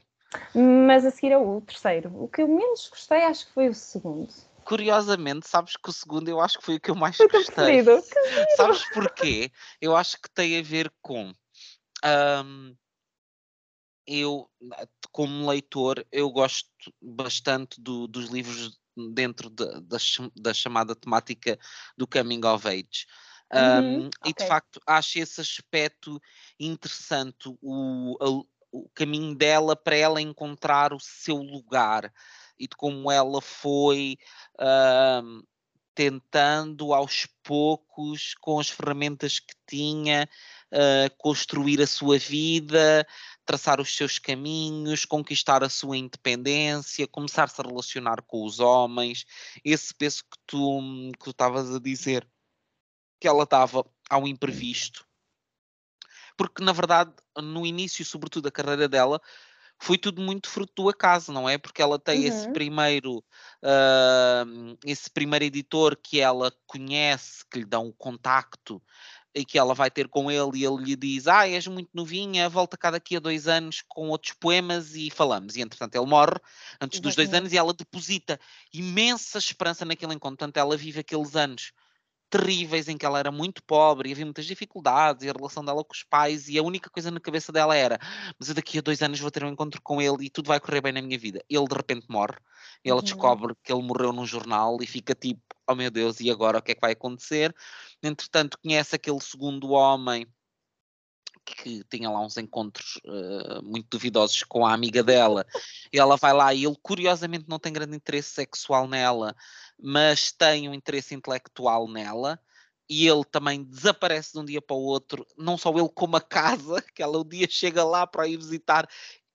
C: Mas a seguir é o terceiro. O que eu menos gostei, acho que foi o segundo.
B: Curiosamente, sabes que o segundo eu acho que foi o que eu mais foi gostei. Sabes porquê? Eu acho que tem a ver com. Um, eu, como leitor, eu gosto bastante do, dos livros dentro de, da, da, chamada temática do coming of age. Uhum, um, okay. E de facto acho esse aspecto interessante, o, a, o caminho dela para ela encontrar o seu lugar e de como ela foi um, tentando aos poucos, com as ferramentas que tinha, uh, construir a sua vida, traçar os seus caminhos, conquistar a sua independência, começar-se a relacionar com os homens, esse peso que tu que estavas a dizer que ela estava ao imprevisto. Porque, na verdade, no início, sobretudo, da carreira dela, foi tudo muito fruto do acaso, não é? Porque ela tem uhum. esse primeiro uh, esse primeiro editor que ela conhece, que lhe dá um contacto e que ela vai ter com ele e ele lhe diz: Ah, és muito novinha, volta cá daqui a dois anos com outros poemas e falamos. E entretanto ele morre antes dos dois anos e ela deposita imensa esperança naquele encontro. Portanto, ela vive aqueles anos terríveis em que ela era muito pobre e havia muitas dificuldades e a relação dela com os pais e a única coisa na cabeça dela era mas eu daqui a dois anos vou ter um encontro com ele e tudo vai correr bem na minha vida. Ele de repente morre e ela uhum. descobre que ele morreu num jornal e fica tipo oh meu Deus, e agora o que é que vai acontecer? Entretanto conhece aquele segundo homem que tinha lá uns encontros uh, muito duvidosos com a amiga dela. E ela vai lá e ele, curiosamente, não tem grande interesse sexual nela, mas tem um interesse intelectual nela. E ele também desaparece de um dia para o outro, não só ele, como a casa, que ela um dia chega lá para ir visitar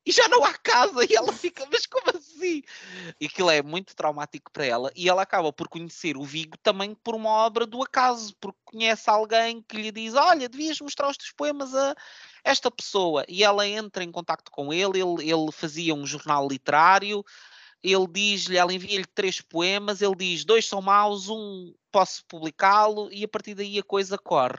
B: e já não há casa e ela fica, mas como assim? E aquilo é muito traumático para ela e ela acaba por conhecer o Vigo também por uma obra do acaso, porque conhece alguém que lhe diz, olha, devias mostrar os teus poemas a esta pessoa e ela entra em contato com ele, ele, ele fazia um jornal literário, ele diz-lhe, ela envia-lhe três poemas, ele diz, dois são maus, um posso publicá-lo e a partir daí a coisa corre.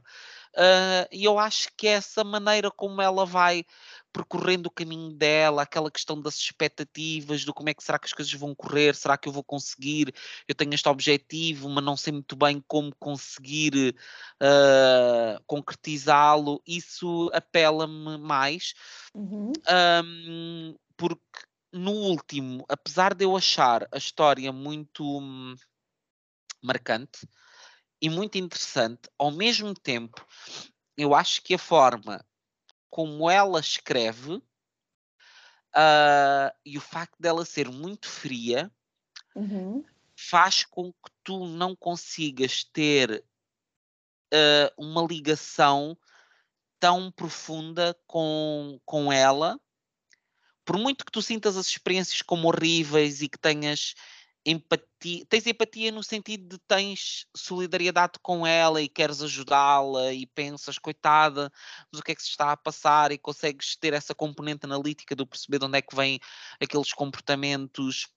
B: uh, e eu acho que essa maneira como ela vai percorrendo o caminho dela, aquela questão das expectativas, do como é que será que as coisas vão correr, será que eu vou conseguir, eu tenho este objetivo, mas não sei muito bem como conseguir uh, concretizá-lo, isso apela-me mais, uhum. um, porque no último, apesar de eu achar a história muito hum, marcante e muito interessante, ao mesmo tempo, eu acho que a forma como ela escreve uh, e o facto dela ser muito fria uhum. faz com que tu não consigas ter uh, uma ligação tão profunda com, com ela. Por muito que tu sintas as experiências como horríveis e que tenhas empatia, tens empatia no sentido de tens solidariedade com ela e queres ajudá-la e pensas, coitada, mas o que é que se está a passar? e consegues ter essa componente analítica do perceber de onde é que vêm aqueles comportamentos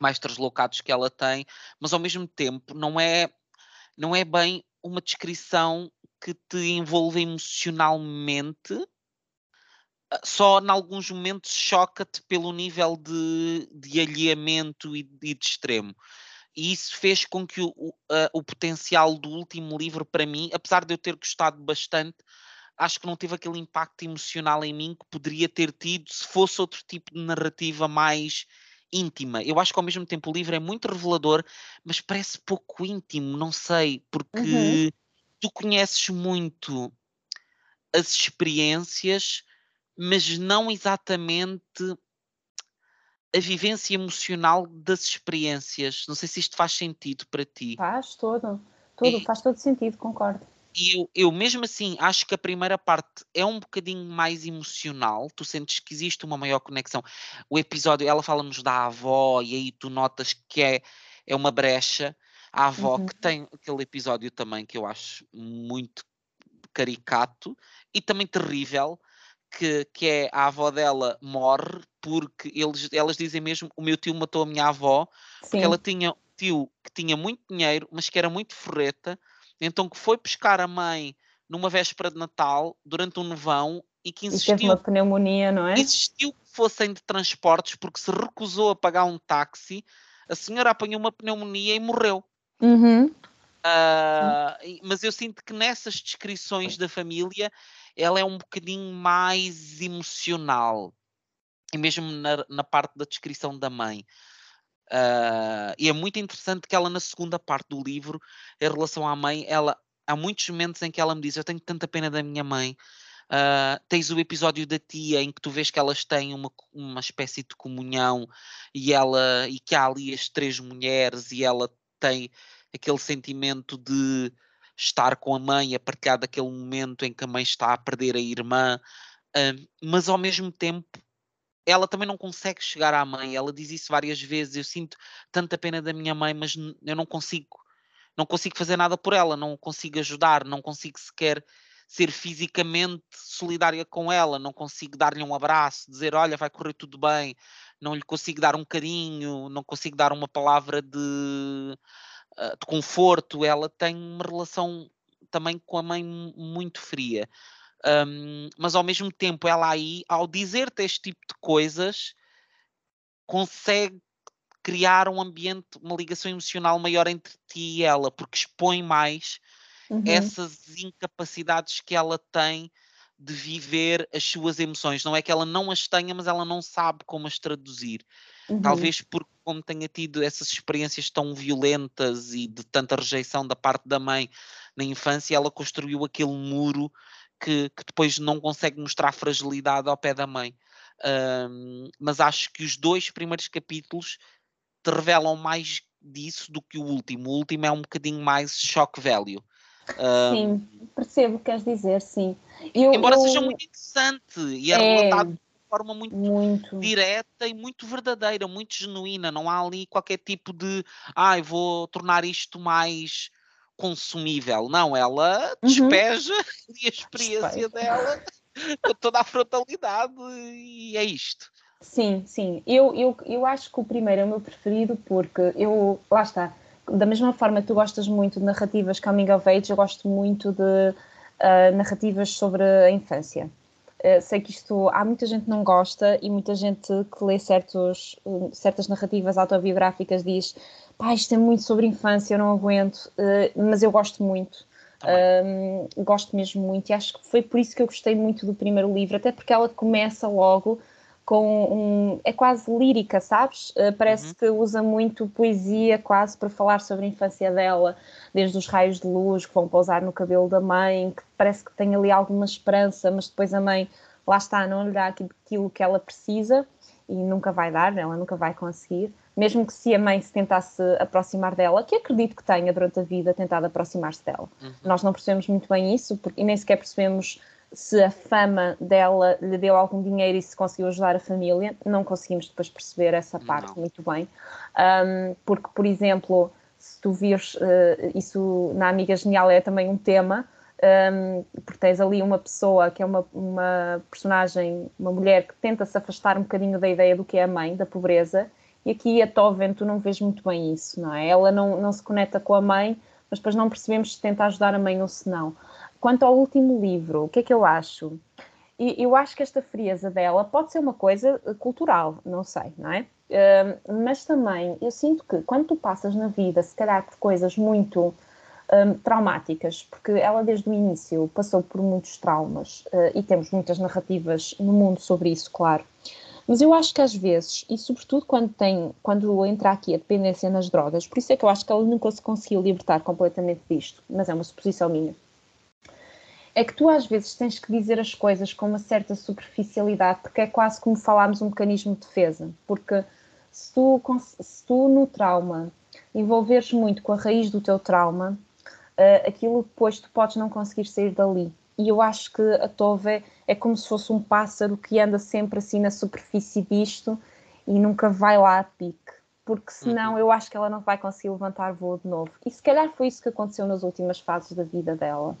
B: mais translocados que ela tem, mas ao mesmo tempo não é não é bem uma descrição que te envolve emocionalmente só em alguns momentos choca-te pelo nível de, de alheamento e, e de extremo. E isso fez com que o, o, o, potencial do último livro, para mim, apesar de eu ter gostado bastante, acho que não teve aquele impacto emocional em mim que poderia ter tido se fosse outro tipo de narrativa mais íntima. Eu acho que ao mesmo tempo o livro é muito revelador, mas parece pouco íntimo, não sei, porque uhum. tu conheces muito as experiências mas não exatamente a vivência emocional das experiências. Não sei se isto faz sentido para ti.
C: Faz todo, tudo, e, faz todo sentido, concordo.
B: E eu, eu mesmo assim acho que a primeira parte é um bocadinho mais emocional, tu sentes que existe uma maior conexão. O episódio, ela fala-nos da avó, e aí tu notas que é, é uma brecha. A avó uhum. que tem aquele episódio também que eu acho muito caricato e também terrível, que, que é a avó dela morre porque eles, elas dizem mesmo o meu tio matou a minha avó Sim. porque ela tinha um tio que tinha muito dinheiro, mas que era muito forreta, então que foi pescar a mãe numa véspera de Natal durante um nevão e que insistiu. E teve
C: uma pneumonia, não é?
B: Insistiu que fossem de transportes porque se recusou a pagar um táxi. A senhora apanhou uma pneumonia e morreu. Uhum. Uh, mas eu sinto que nessas descrições da família ela é um bocadinho mais emocional, e mesmo na, na parte da descrição da mãe. Uh, e é muito interessante que ela, na segunda parte do livro, em relação à mãe, ela há muitos momentos em que ela me diz: Eu tenho tanta pena da minha mãe. Uh, tens o episódio da tia em que tu vês que elas têm uma, uma espécie de comunhão e ela e que há ali as três mulheres e ela tem aquele sentimento de estar com a mãe, a partilhar daquele momento em que a mãe está a perder a irmã, uh, mas ao mesmo tempo ela também não consegue chegar à mãe. Ela diz isso várias vezes. Eu sinto tanta pena da minha mãe, mas eu não consigo, não consigo fazer nada por ela, não consigo ajudar, não consigo sequer ser fisicamente solidária com ela, não consigo dar-lhe um abraço, dizer olha, vai correr tudo bem, não lhe consigo dar um carinho, não consigo dar uma palavra de ah, de conforto, ela tem uma relação também com a mãe muito fria. Um, mas ao mesmo tempo, ela aí, ao dizer-te este tipo de coisas, consegue criar um ambiente, uma ligação emocional maior entre ti e ela, porque expõe mais uhum. essas incapacidades que ela tem de viver as suas emoções. Não é que ela não as tenha, mas ela não sabe como as traduzir. Uhum. Talvez porque como tenha tido essas experiências tão violentas e de tanta rejeição da parte da mãe na infância, ela construiu aquele muro que, que depois não consegue mostrar fragilidade ao pé da mãe. Um, mas acho que os dois primeiros capítulos te revelam mais disso do que o último. O último é um bocadinho mais shock value.
C: Um, sim, percebo o que queres dizer, sim.
B: Eu, embora eu... seja muito interessante e é, é relatado forma muito, muito, direta e muito verdadeira, muito genuína. Não há ali qualquer tipo de, ai, ah, vou tornar isto mais consumível. Não, ela uhum. despeja uhum. a experiência dela com toda a frontalidade e é isto.
C: Sim, sim. Eu, eu, eu acho que o primeiro é o meu preferido porque eu, lá está, da mesma forma que tu gostas muito de narrativas coming of age, eu gosto muito de uh, narrativas sobre a infância. Uh, sei que isto há muita gente que não gosta e muita gente que lê certos, uh, certas narrativas autobiográficas diz pá, isto é muito sobre infância, eu não aguento, mas eu gosto muito. Um, gosto mesmo muito e acho que foi por isso que eu gostei muito do primeiro livro, até porque ela começa logo com um. é quase lírica, sabes? Uh, parece uhum. que usa muito poesia quase para falar sobre a infância dela, desde os raios de luz que vão pousar no cabelo da mãe, que parece que tem ali alguma esperança, mas depois a mãe, lá está, não lhe dá aquilo que ela precisa e nunca vai dar, ela nunca vai conseguir. Mesmo que se a mãe se tentasse aproximar dela, que acredito que tenha durante a vida tentado aproximar-se dela. Uhum. Nós não percebemos muito bem isso, porque, e nem sequer percebemos se a fama dela lhe deu algum dinheiro e se conseguiu ajudar a família, não conseguimos depois perceber essa parte não. muito bem. Um, porque, por exemplo, se tu vires uh, isso na Amiga Genial é também um tema, um, porque tens ali uma pessoa que é uma, uma personagem, uma mulher que tenta se afastar um bocadinho da ideia do que é a mãe, da pobreza, e aqui a Toven tu não vês muito bem isso, não é? Ela não, não se conecta com a mãe, mas depois não percebemos se tenta ajudar a mãe ou se não. Quanto ao último livro, o que é que eu acho? Eu acho que esta frieza dela pode ser uma coisa eh, cultural, não sei, não é? Mas também eu sinto que quando tu passas na vida, se calhar por coisas muito um, traumáticas, porque ela desde o início passou por muitos traumas uh, e temos muitas narrativas no mundo sobre isso, claro. Mas eu acho que às vezes, e sobretudo quando tem, quando entra aqui a dependência nas drogas, por isso é que eu acho que ela nunca se conseguiu libertar completamente disto, mas é uma suposição minha é que tu às vezes tens que dizer as coisas com uma certa superficialidade, porque é quase como falarmos um mecanismo de defesa. Porque se tu, se tu no trauma envolveres muito com a raiz do teu trauma, uh, aquilo depois tu podes não conseguir sair dali. E eu acho que a Tove é como se fosse um pássaro que anda sempre assim na superfície disto e nunca vai lá a pique. Porque senão uhum. eu acho que ela não vai conseguir levantar voo de novo. E se calhar foi isso que aconteceu nas últimas fases da vida dela.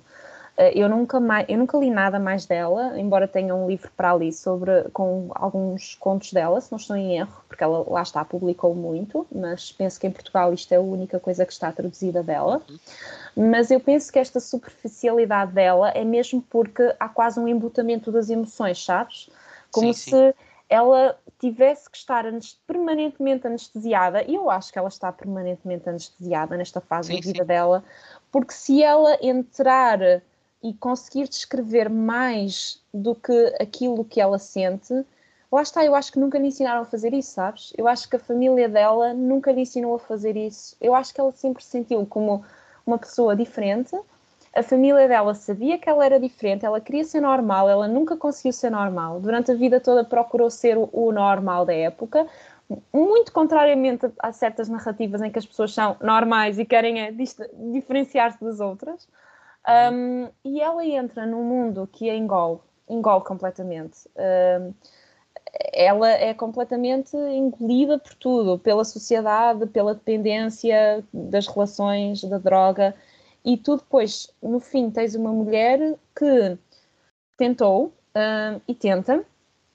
C: Eh, eu nunca, mais, eu nunca li nada mais dela, embora tenha um livro para ali sobre, com alguns contos dela, se não estou em erro, porque ela lá está, publicou muito, mas penso que em Portugal isto é a única coisa que está traduzida dela. Mas eu penso que esta superficialidade dela é mesmo porque há quase um embutamento das emoções, sabes? Como sim, se sim. ela tivesse que estar permanentemente anestesiada, e eu acho que ela está permanentemente anestesiada nesta fase sim, da vida dela, porque se ela entrar e conseguir descrever mais do que aquilo que ela sente, lá está, eu acho que nunca lhe ensinaram a fazer isso, sabes? Eu acho que a família dela nunca lhe ensinou a fazer isso. Eu acho que ela sempre se sentiu como uma pessoa diferente. A família dela sabia que ela era diferente, ela queria ser normal, ela nunca conseguiu ser normal. Durante a vida toda procurou ser o, normal da época, muito contrariamente a certas narrativas em que as pessoas são normais e querem é, diferenciar-se das outras. Um, e ela entra num mundo que a engole, engole completamente. Um, ela é completamente engolida por tudo, pela sociedade, pela dependência das relações, da droga, e tu depois, no fim, tens uma mulher que tentou um, e tenta,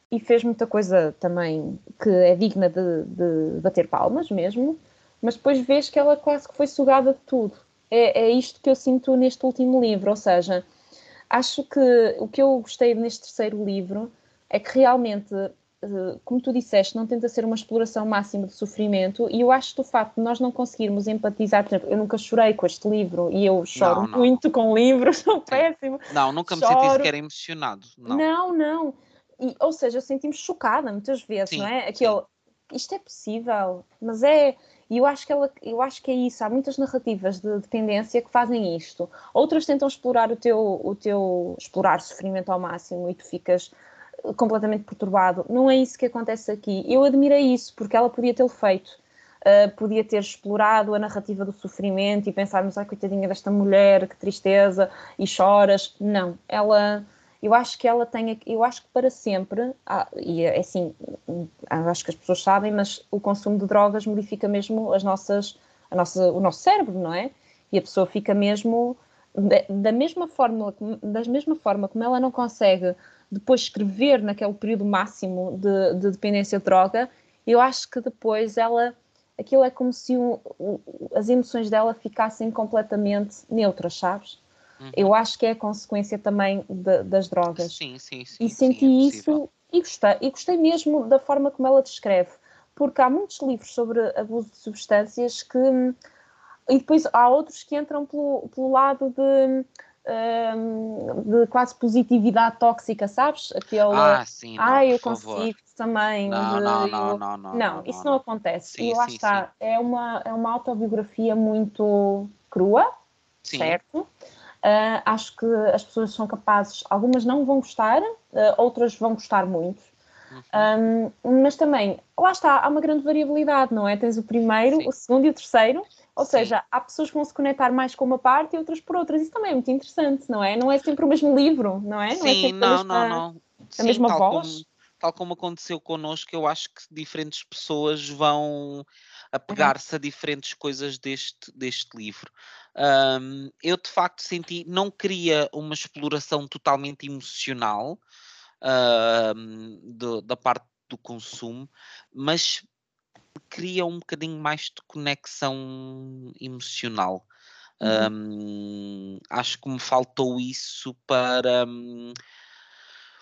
C: e fez muita coisa também que é digna de, de bater palmas mesmo, mas depois vês que ela quase que foi sugada de tudo é, é isto que eu sinto neste último livro, ou seja, acho que o que eu gostei neste terceiro livro é que realmente, eh, como tu disseste, não tenta ser uma exploração máxima de sofrimento, e eu acho que o facto de nós não conseguirmos empatizar, por exemplo, eu nunca chorei com este livro e eu choro não, não. muito com livros, sou péssimo.
B: Não, nunca me Choro. senti sequer emocionado. Não,
C: não. não. E, ou seja, eu senti-me chocada muitas vezes, sim, não é? Aquele, isto é possível, mas é e eu acho que ela, eu acho que é isso. Há muitas narrativas de dependência que fazem isto. Outras tentam explorar o teu, o teu explorar sofrimento ao máximo e tu ficas eh, completamente perturbado. Não é isso que acontece aqui. Eu admirei isso porque ela podia tê-lo feito. Uh, podia ter explorado a narrativa do sofrimento e pensarmos, ai, coitadinha desta mulher, que tristeza, e choras. Não, ela eu acho que ela tem, eu acho que para sempre, ah, e é assim, acho que as pessoas sabem, mas o consumo de drogas modifica mesmo as nossas, a nossa, o nosso cérebro, não é? E a pessoa fica mesmo da mesma forma, da mesma forma como ela não consegue depois escrever naquele período máximo de, de dependência de droga, eu acho que depois ela, aquilo é como se o, o, as emoções dela ficassem completamente neutras, sabes? Uhum. eu acho que é a consequência também de, das drogas.
B: Sim, sim, sim.
C: E senti sim, é isso e gostei, e gostei mesmo da forma como ela descreve, porque há muitos livros sobre abuso de substâncias que. E depois há outros que entram pelo, pelo lado de de quase positividade tóxica, sabes?
B: Aquele, ah, sim, não,
C: ah, eu
B: consigo
C: também.
B: Não, não, não, não, não,
C: não, isso não, acontece. E lá está. É, uma, é uma autobiografia muito crua, certo? Uh, acho que as pessoas são capazes, algumas não vão gostar, uh, outras vão gostar muito. Uhum. Um, mas também, lá está, há uma grande variabilidade, não é? Tens o primeiro, o segundo e o terceiro, ou Sim. seja, há pessoas que vão se conectar mais com uma parte e outras por outras. Isso também é muito interessante, não é? Não é sempre o mesmo livro, não é?
B: Não é
C: Sim, é
B: não, não, não.
C: A Sim, mesma tal voz.
B: Como, tal como aconteceu connosco, eu acho que diferentes pessoas vão apegar-se uhum. a diferentes coisas deste, deste livro. Um, eu de facto senti, não queria uma exploração totalmente emocional uh, do, da parte do consumo, mas cria um bocadinho mais de conexão emocional. Uhum. Um, acho que me faltou isso para. Um,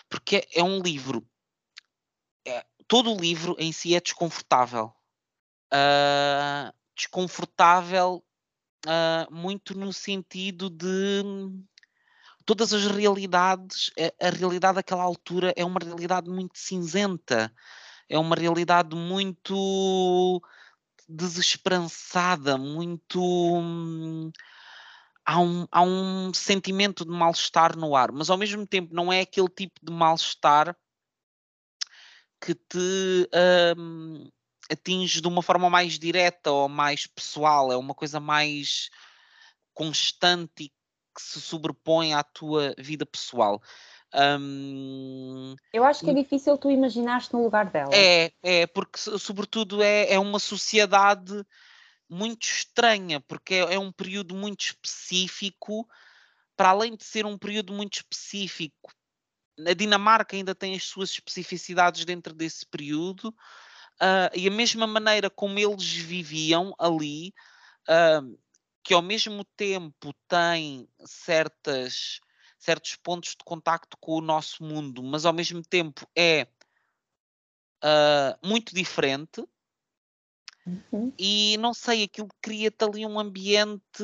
B: porque é, é, um livro. É, todo o livro em si é desconfortável. Uh, desconfortável uh, muito no sentido de todas as realidades, a, a realidade daquela altura é uma realidade muito cinzenta é uma realidade muito desesperançada, muito. Hum, há, um, há um sentimento de mal-estar no ar, mas ao mesmo tempo não é aquele tipo de mal-estar que te hum, atinge de uma forma mais direta ou mais pessoal, é uma coisa mais constante e que se sobrepõe à tua vida pessoal. Um,
C: eu acho que é difícil tu imaginares no lugar dela.
B: É, é, porque sobretudo é, é uma sociedade muito estranha, porque é, é um período muito específico, para além de ser um período muito específico, a Dinamarca ainda tem as suas especificidades dentro desse período, uh, e a mesma maneira como eles viviam ali, uh, que ao mesmo tempo tem certas certos pontos de contacto com o nosso mundo, mas ao mesmo tempo é uh, muito diferente. Uhum. E não sei, aquilo cria-te ali um ambiente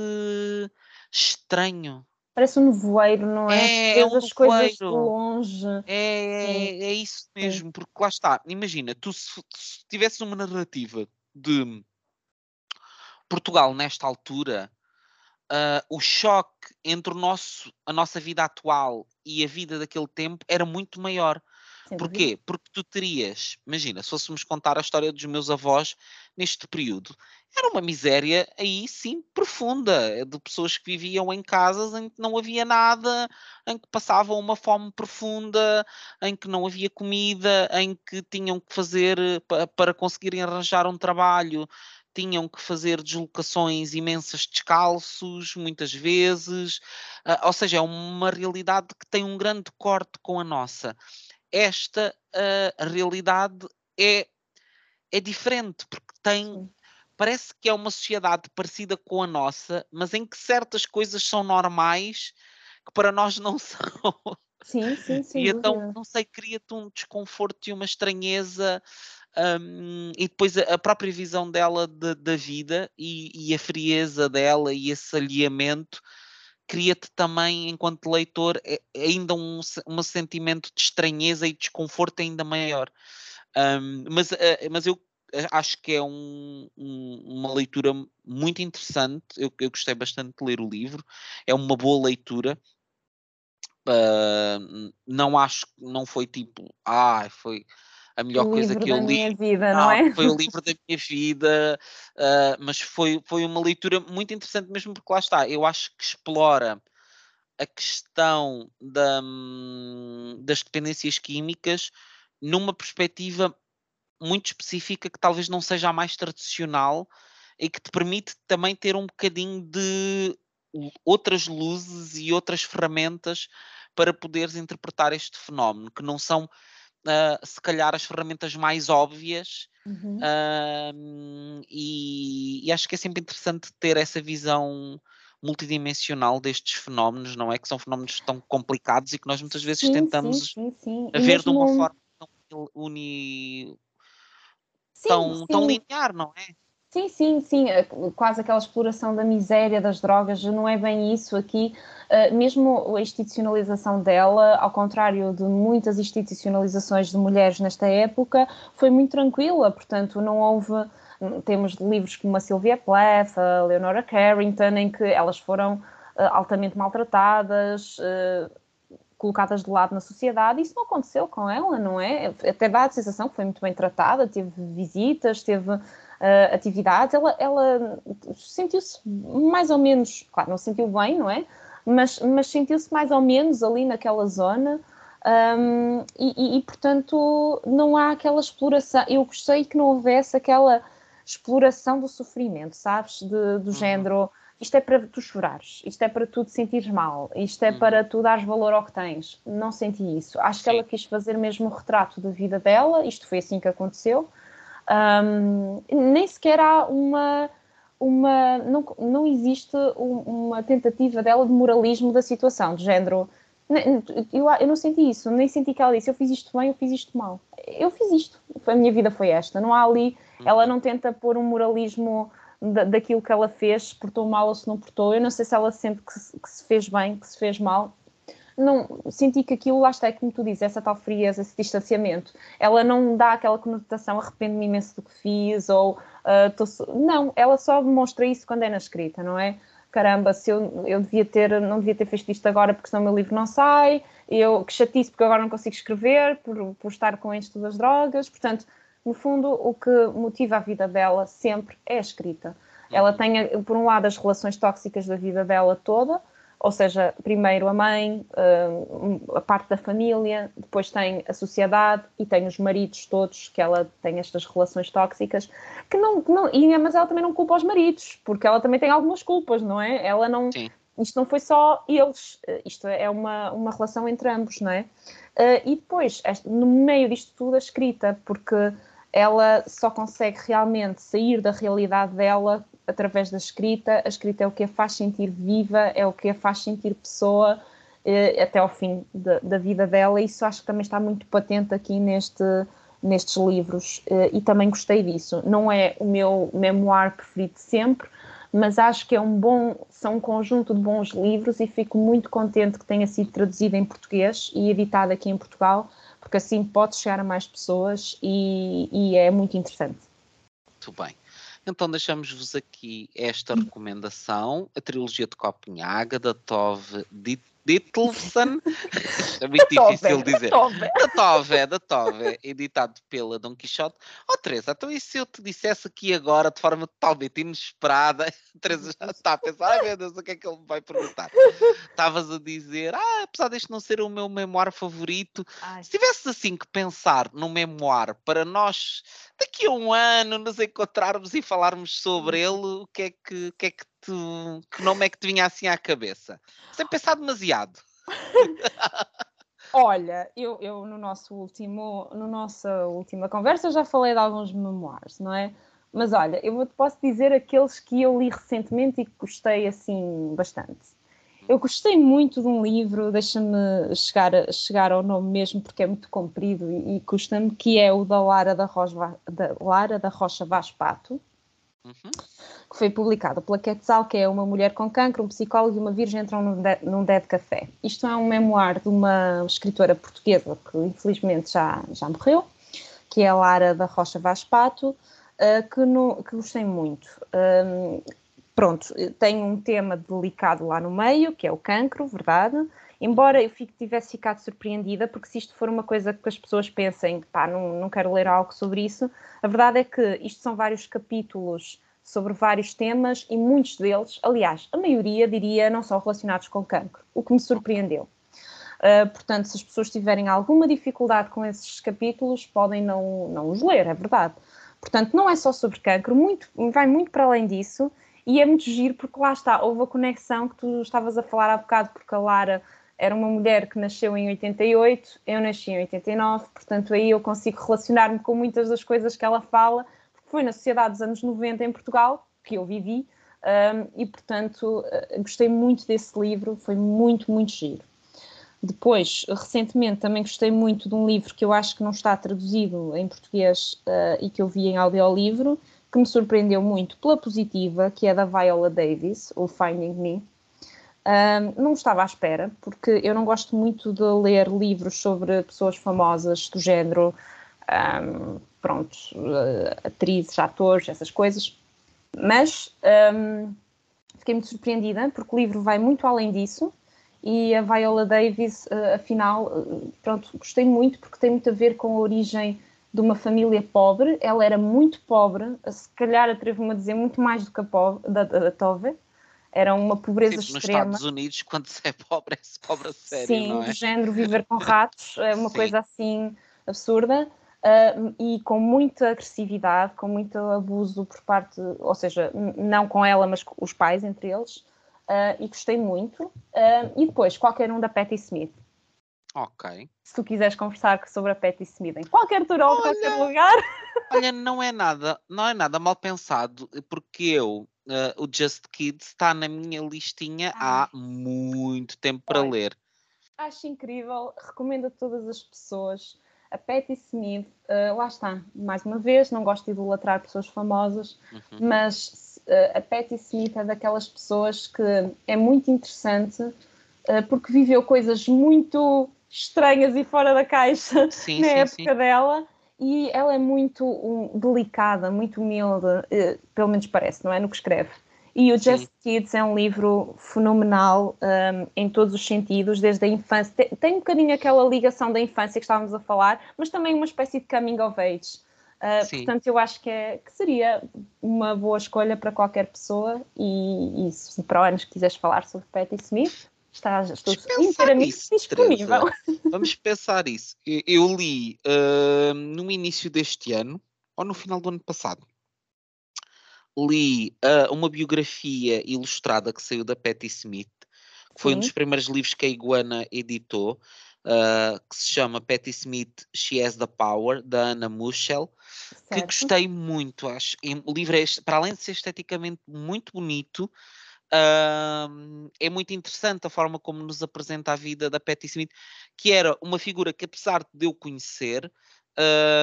B: estranho.
C: Parece um nevoeiro, não
B: é? É, é um
C: as coisas de longe.
B: É, é, é, isso mesmo, porque lá está. Imagina, tu se, se tivesses uma narrativa de Portugal nesta altura, uh, o choque entre o nosso, a nossa vida atual e a vida daquele tempo era muito maior. Porquê? Porque tu terias, imagina, se fôssemos contar a história dos meus avós neste período, era uma miséria aí sim profunda, de pessoas que viviam em casas em que não havia nada, em que passavam uma fome profunda, em que não havia comida, em que tinham que fazer para conseguirem arranjar um trabalho, tinham que fazer deslocações imensas descalços, muitas vezes, uh, ou seja, é uma realidade que tem um grande corte com a nossa. Esta uh, realidade é, é diferente, porque tem. Parece que é uma sociedade parecida com a nossa, mas em que certas coisas são normais que para nós não são.
C: Sim, sim, sim.
B: E então, não sei, cria-te um desconforto e uma estranheza um, e depois a, própria visão dela de, da vida e, e, a frieza dela e esse alinhamento cria-te também, enquanto leitor, é, é ainda um, um sentimento de estranheza e desconforto ainda maior. Um, mas, uh, mas eu acho que é um, um, uma leitura muito interessante. Eu, eu, gostei bastante de ler o livro. É uma boa leitura. Uh, não acho não foi tipo, ah, foi a melhor
C: o
B: coisa que eu li.
C: Minha vida, não, não é?
B: Foi o livro da minha vida, uh, mas foi, foi uma leitura muito interessante mesmo porque lá está, eu acho que explora a questão da, hum, das dependências químicas numa perspectiva muito específica que talvez não seja a mais tradicional e que te permite também ter um bocadinho de outras luzes e outras ferramentas para poderes interpretar este fenómeno, que não são uh, se calhar as ferramentas mais óbvias uhum. uh, e, e, acho que é sempre interessante ter essa visão multidimensional destes fenómenos, não é? Que são fenómenos tão complicados e que nós muitas vezes sim, tentamos sim, sim, ver de uma forma tão uni... tão, tão linear, não é?
C: Sim, sim, sim, é quase aquela exploração da miséria das drogas, não é bem isso aqui. Uh, mesmo a institucionalização dela, ao contrário de muitas institucionalizações de mulheres nesta época, foi muito tranquila, portanto, não houve. Temos livros como a Sylvia Plath, a Leonora Carrington, em que elas foram uh, altamente maltratadas, colocadas de lado na sociedade. Isso não aconteceu com ela, não é? Até dá a sensação que foi muito bem tratada, teve visitas, teve uh, atividades, ela, ela sentiu-se mais ou menos, claro, não se sentiu bem, não é? Mas, mas sentiu-se mais ou menos ali naquela zona. Um, e, e, portanto, não há aquela exploração. Eu gostei que não houvesse aquela exploração do sofrimento, sabes? De, do uhum. género, isto é para tu chorares, isto é para tu te sentires mal, isto é uhum. para tu dares valor ao que tens. Não senti isso. Acho que ela quis fazer mesmo o retrato da vida dela, isto foi assim que aconteceu. Um, nem sequer há uma. uma não, não existe uma tentativa dela de moralismo da situação, de género. Eu, eu não senti isso, nem senti que ela disse eu fiz isto bem, eu fiz isto mal. Eu fiz isto, a minha vida foi esta. Não há ali, ela não tenta pôr um moralismo da, daquilo que ela fez, se portou mal ou se não portou. Eu não sei se ela sente que se, que se fez bem, que se fez mal não senti que aquilo lá está, é como tu dizes, essa tal frieza, esse distanciamento, ela não dá aquela conotação arrependo-me imenso do que fiz, ou uh, tô... não, ela só demonstra isso quando é na escrita, não é? Caramba, se eu, eu devia ter, não devia ter feito isto agora porque senão o meu livro não sai, eu que chatice porque agora não consigo escrever por, por estar com isto das drogas, portanto, no fundo, o que motiva a vida dela sempre é a escrita. Ela tem, por um lado, as relações tóxicas da vida dela toda, ou seja, primeiro a mãe, uh, a parte da família, depois tem a sociedade e tem os maridos todos, que ela tem estas relações tóxicas, que não, não e, mas ela também não culpa os maridos, porque ela também tem algumas culpas, não é? Ela não, Sim. isto não foi só eles, isto é uma, uma relação entre ambos, não é? Uh, e depois, no meio disto tudo, a escrita, porque ela só consegue realmente sair da realidade dela através da escrita. A escrita é o que a faz sentir viva, é o que a faz sentir pessoa eh, até ao fim de, da vida dela. Isso acho que também está muito patente aqui neste, nestes livros eh, e também gostei disso. Não é o meu memoir preferido sempre, mas acho que é um bom, são um conjunto de bons livros e fico muito contente que tenha sido traduzido em português e editado aqui em Portugal, porque assim pode chegar a mais pessoas e, e é muito interessante.
B: Muito bem. Então deixamos-vos aqui esta recomendação, a trilogia de Copenhaga, da Tove Dittelson, é muito difícil dizer. Da Tove, da Tove, editado pela Dom Quixote. Oh, Teresa, então e se eu te dissesse aqui agora, de forma totalmente inesperada, Teresa já está a pensar, ai meu Deus, o que é que ele me vai perguntar? Estavas a dizer, ah, apesar deste não ser o meu memoir favorito, ai. se tivesse assim que pensar num memoir para nós, daqui a um ano, nos encontrarmos e falarmos sobre hum. ele, o que é que, o que, é que que nome é que te vinha assim à cabeça? Sem pensar demasiado.
C: Olha, eu, eu no nosso último, no nossa última conversa já falei de alguns memoirs, não é? Mas olha, eu posso dizer aqueles que eu li recentemente e que gostei assim bastante. Eu gostei muito de um livro, deixa-me chegar, chegar ao nome mesmo porque é muito comprido e, e custa-me, que é o da Lara da Rocha, da Lara da Rocha Vaz Pato. Uhum que foi publicado pela Quetzal, que é uma mulher com cancro, um psicólogo e uma virgem entram num, de, num dead café. Isto é um memoir de uma escritora portuguesa que infelizmente já, já morreu, que é a Lara da Rocha Vaz Pato, uh, que, no, que gostei muito. Um, pronto, tem um tema delicado lá no meio, que é o cancro, verdade? Embora eu fique, tivesse ficado surpreendida, porque se isto for uma coisa que as pessoas pensem, pá, não, não quero ler algo sobre isso, a verdade é que isto são vários capítulos sobre vários temas e muitos deles, aliás, a maioria diria não são relacionados com cancro, o que me surpreendeu. Uh, portanto, se as pessoas tiverem alguma dificuldade com esses capítulos, podem não, não os ler, é verdade. Portanto, não é só sobre cancro, muito, vai muito para além disso e é muito giro porque lá está, houve a conexão que tu estavas a falar há bocado, porque a Lara era uma mulher que nasceu em 88, eu nasci em 89, portanto aí eu consigo relacionar-me com muitas das coisas que ela fala, foi na sociedade dos anos 90 em Portugal, que eu vivi, um, e, portanto, uh, gostei muito desse livro, foi muito, muito giro. Depois, recentemente, também gostei muito de um livro que eu acho que não está traduzido em português uh, e que eu vi em audiolivro, que me surpreendeu muito pela positiva, que é da Viola Davis, o Finding Me. Um, não estava à espera, porque eu não gosto muito de ler livros sobre pessoas famosas do género, um, pronto, uh, atrizes, atores, essas coisas. Mas um, fiquei muito surpreendida, porque o livro vai muito além disso e a Viola Davis, uh, afinal, uh, pronto, gostei muito porque tem muito a ver com a origem de uma família pobre. Ela era muito pobre, se calhar atrevo-me a dizer muito mais do que a pobre, da, da, da Tove. Era uma pobreza Sim, extrema.
B: Nos Estados Unidos, quando se é pobre, é-se pobre a sério,
C: Sim,
B: não
C: é? do género viver com ratos, é uma Sim. coisa assim absurda. Uh, e com muita agressividade, com muito abuso por parte, ou seja, não com ela, mas com os pais entre eles, uh, e gostei muito. Uh, e depois, qualquer um da Patti Smith.
B: Ok.
C: Se tu quiseres conversar sobre a Patti Smith em qualquer altura ou qualquer lugar.
B: Olha, não é nada, não é nada mal pensado, porque eu, uh, o Just Kids está na minha listinha há muito tempo para ler.
C: Acho incrível, recomendo a todas as pessoas. A Patti Smith, uh, lá está, mais uma vez, não gosto de idolatrar pessoas famosas, uhum. mas a Patti Smith é daquelas pessoas que é muito interessante uh, porque viveu coisas muito estranhas e fora da caixa sim, na sim, época sim. dela e ela é muito um, delicada, muito humilde, uh, pelo menos parece, não é? No que escreve. E o Just Kids é um livro fenomenal um, em todos os sentidos, desde a infância. Tem, tem, um bocadinho aquela ligação da infância que estávamos a falar, mas também uma espécie de coming of age. Uh, portanto, eu acho que, é, que, seria uma boa escolha para qualquer pessoa. E, e se para o ano quiseres falar sobre Patti Smith, estás, estou inteiramente isso, disponível.
B: Teresa. Vamos pensar isso. Eu, eu li uh, no início deste ano, ou no final do ano passado, li uh, uma biografia ilustrada que saiu da Patti Smith, que foi Sim. um dos primeiros livros que a Iguana editou uh, que se chama Patti Smith She Has the Power, da Anna Muschel, certo. que gostei muito. Acho, o livro é, para além de ser esteticamente muito bonito, uh, é muito interessante a forma como nos apresenta a vida da Patti Smith, que era uma figura que, apesar de eu conhecer,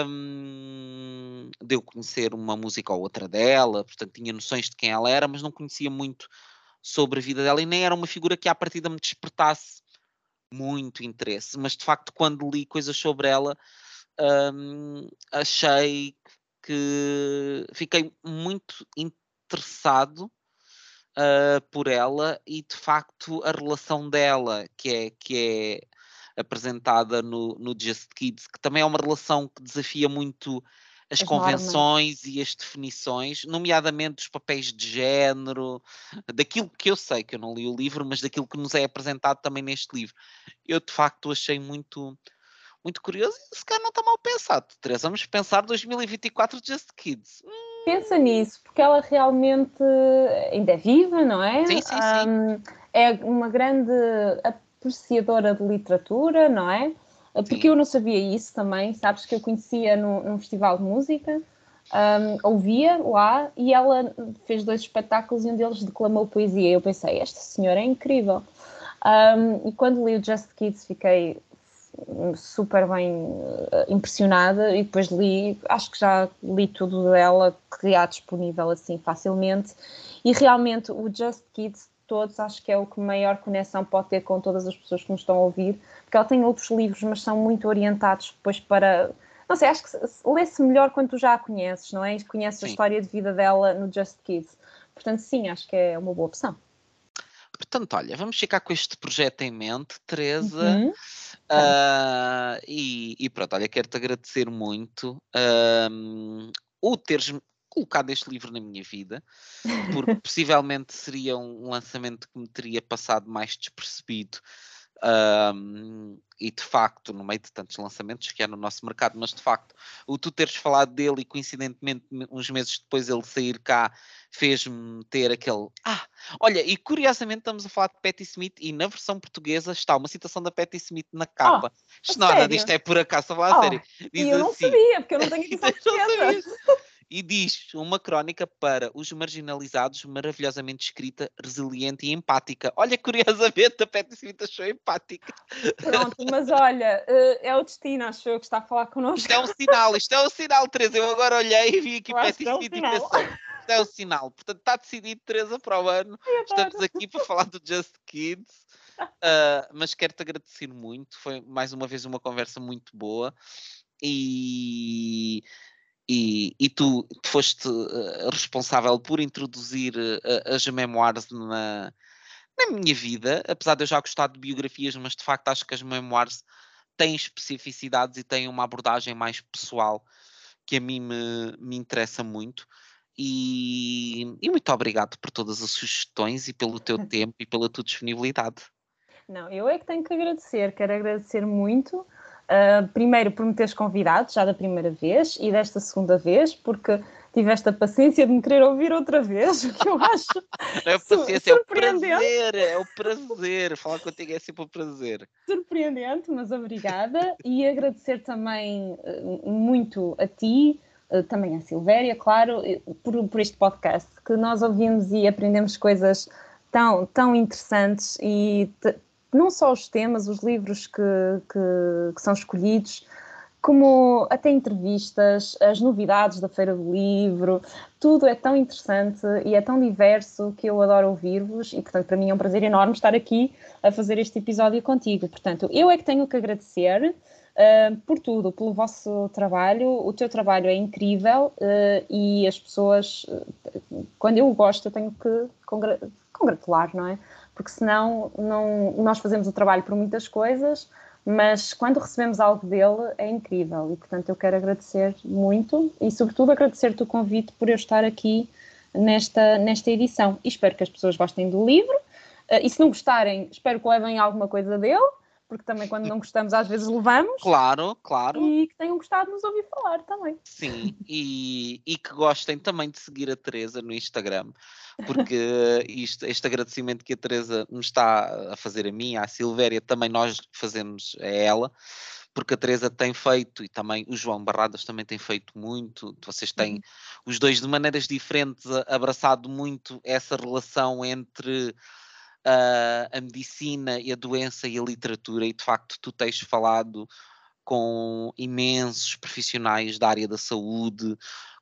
B: um, de eu conhecer uma música ou outra dela, portanto tinha noções de quem ela era, mas não conhecia muito sobre a vida dela e nem era uma figura que à partida me despertasse muito interesse, mas de facto, quando li coisas sobre ela, hum, achei que fiquei muito interessado uh, por ela e de facto a relação dela, que é, que é apresentada no, no Just Kids, que também é uma relação que desafia muito as, as convenções normas. e as definições, nomeadamente os papéis de género, daquilo que eu sei, que eu não li o livro, mas daquilo que nos é apresentado também neste livro. Eu de facto achei muito muito curioso e se calhar não está mal pensado. Teresa, vamos pensar 2024 Just Kids. Hum.
C: Pensa nisso, porque ela realmente ainda é viva, não é?
B: Sim, sim, sim. Um,
C: é uma grande apreciadora de literatura, não é? porque Sim. eu não sabia isso também, sabes que eu conhecia no, num festival de música, um, ouvia lá e ela fez dois espetáculos e um deles declamou poesia. Eu pensei, esta senhora é incrível. Um, e quando li o Just Kids fiquei super bem uh, impressionada e depois li, acho que já li tudo dela que há disponível assim facilmente e realmente o Just Kids todos, acho que é o que maior conexão pode ter com todas as pessoas que nos estão a ouvir, porque ela tem outros livros, mas são muito orientados depois para. Não sei, acho que lê-se melhor quando tu já a conheces, não é? E conheces sim. a história de vida dela no Just Kids. Portanto, sim, acho que é uma boa opção.
B: Portanto, olha, vamos ficar com este projeto em mente, Teresa. Uhum. Uh, e, e, pronto, olha, quero-te agradecer muito uh, o teres colocado este livro na minha vida, porque possivelmente seria um lançamento que me teria passado mais despercebido. Um, e de facto, no meio de tantos lançamentos que há no nosso mercado, mas de facto, o tu teres falado dele e coincidentemente, uns meses depois ele sair cá, fez-me ter aquele. Ah, olha, e curiosamente estamos a falar de Patti Smith e na versão portuguesa está uma citação da Patti Smith na capa. Oh, Isto nada disto é por acaso, falar oh, sério.
C: Diz e eu não assim, sabia, porque eu não tenho edição portuguesa.
B: E diz uma crónica para os marginalizados, maravilhosamente escrita, resiliente e empática. Olha, curiosamente, a Patti Smith achou empática.
C: Pronto, mas olha, eh, é o destino, acho eu, que está a falar connosco.
B: Isto é um sinal, isto é um sinal, Teresa. Eu agora olhei e vi aqui Patti é Smith e pensei, isto é um sinal. Portanto, está decidido, Teresa, para o ano. Estamos aqui para falar do Just Kids. Uh, mas quero-te agradecer muito. Foi mais uma vez uma conversa muito boa. E e, e tu, foste uh, responsável por introduzir uh, as memoirs na, na minha vida, apesar de eu já gostar de biografias, mas de facto acho que as memoirs têm especificidades e têm uma abordagem mais pessoal que a mim me, me interessa muito. E, e, muito obrigado por todas as sugestões e pelo teu tempo e pela tua disponibilidade.
C: Não, eu é que tenho que agradecer, quero agradecer muito Uh, primeiro por me teres convidado, já da primeira vez, e desta segunda vez, porque tiveste a paciência de me querer ouvir outra vez, o que eu acho
B: Não é paciência, é o prazer, é o prazer, falar contigo é sempre um prazer.
C: Surpreendente, mas obrigada, e agradecer também uh, muito a ti, uh, também a Silvéria, claro, por, por este podcast, que nós ouvimos e aprendemos coisas tão, tão interessantes e não só os temas, os livros que, que, que, são escolhidos, como até entrevistas, as novidades da Feira do Livro, tudo é tão interessante e é tão diverso que eu adoro ouvir-vos e, portanto, para mim é um prazer enorme estar aqui a fazer este episódio contigo. Portanto, eu é que tenho que agradecer. Uh, por tudo, pelo vosso trabalho. O teu trabalho é incrível uh, e as pessoas, uh, quando eu gosto, eu tenho que congra congratular, não é? Porque senão não, nós fazemos o trabalho por muitas coisas, mas quando recebemos algo dele é incrível. E portanto eu quero agradecer muito e sobretudo agradecer-te o convite por eu estar aqui nesta, nesta edição. E espero que as pessoas gostem do livro. Uh, e se não gostarem espero que levem alguma coisa dele porque também quando não gostamos às vezes levamos.
B: Claro, claro.
C: E que tenham gostado de nos ouvir falar também.
B: Sim, e, e que gostem também de seguir a Teresa no Instagram, porque isto, este agradecimento que a Teresa me está a fazer a mim, à Silvéria, também nós fazemos a ela porque a Teresa tem feito e também o João Barradas também tem feito muito. Vocês têm uhum. os dois de maneiras diferentes abraçado muito essa relação entre uh, a medicina e a doença e a literatura, e de facto tu tens falado com imensos profissionais da área da saúde,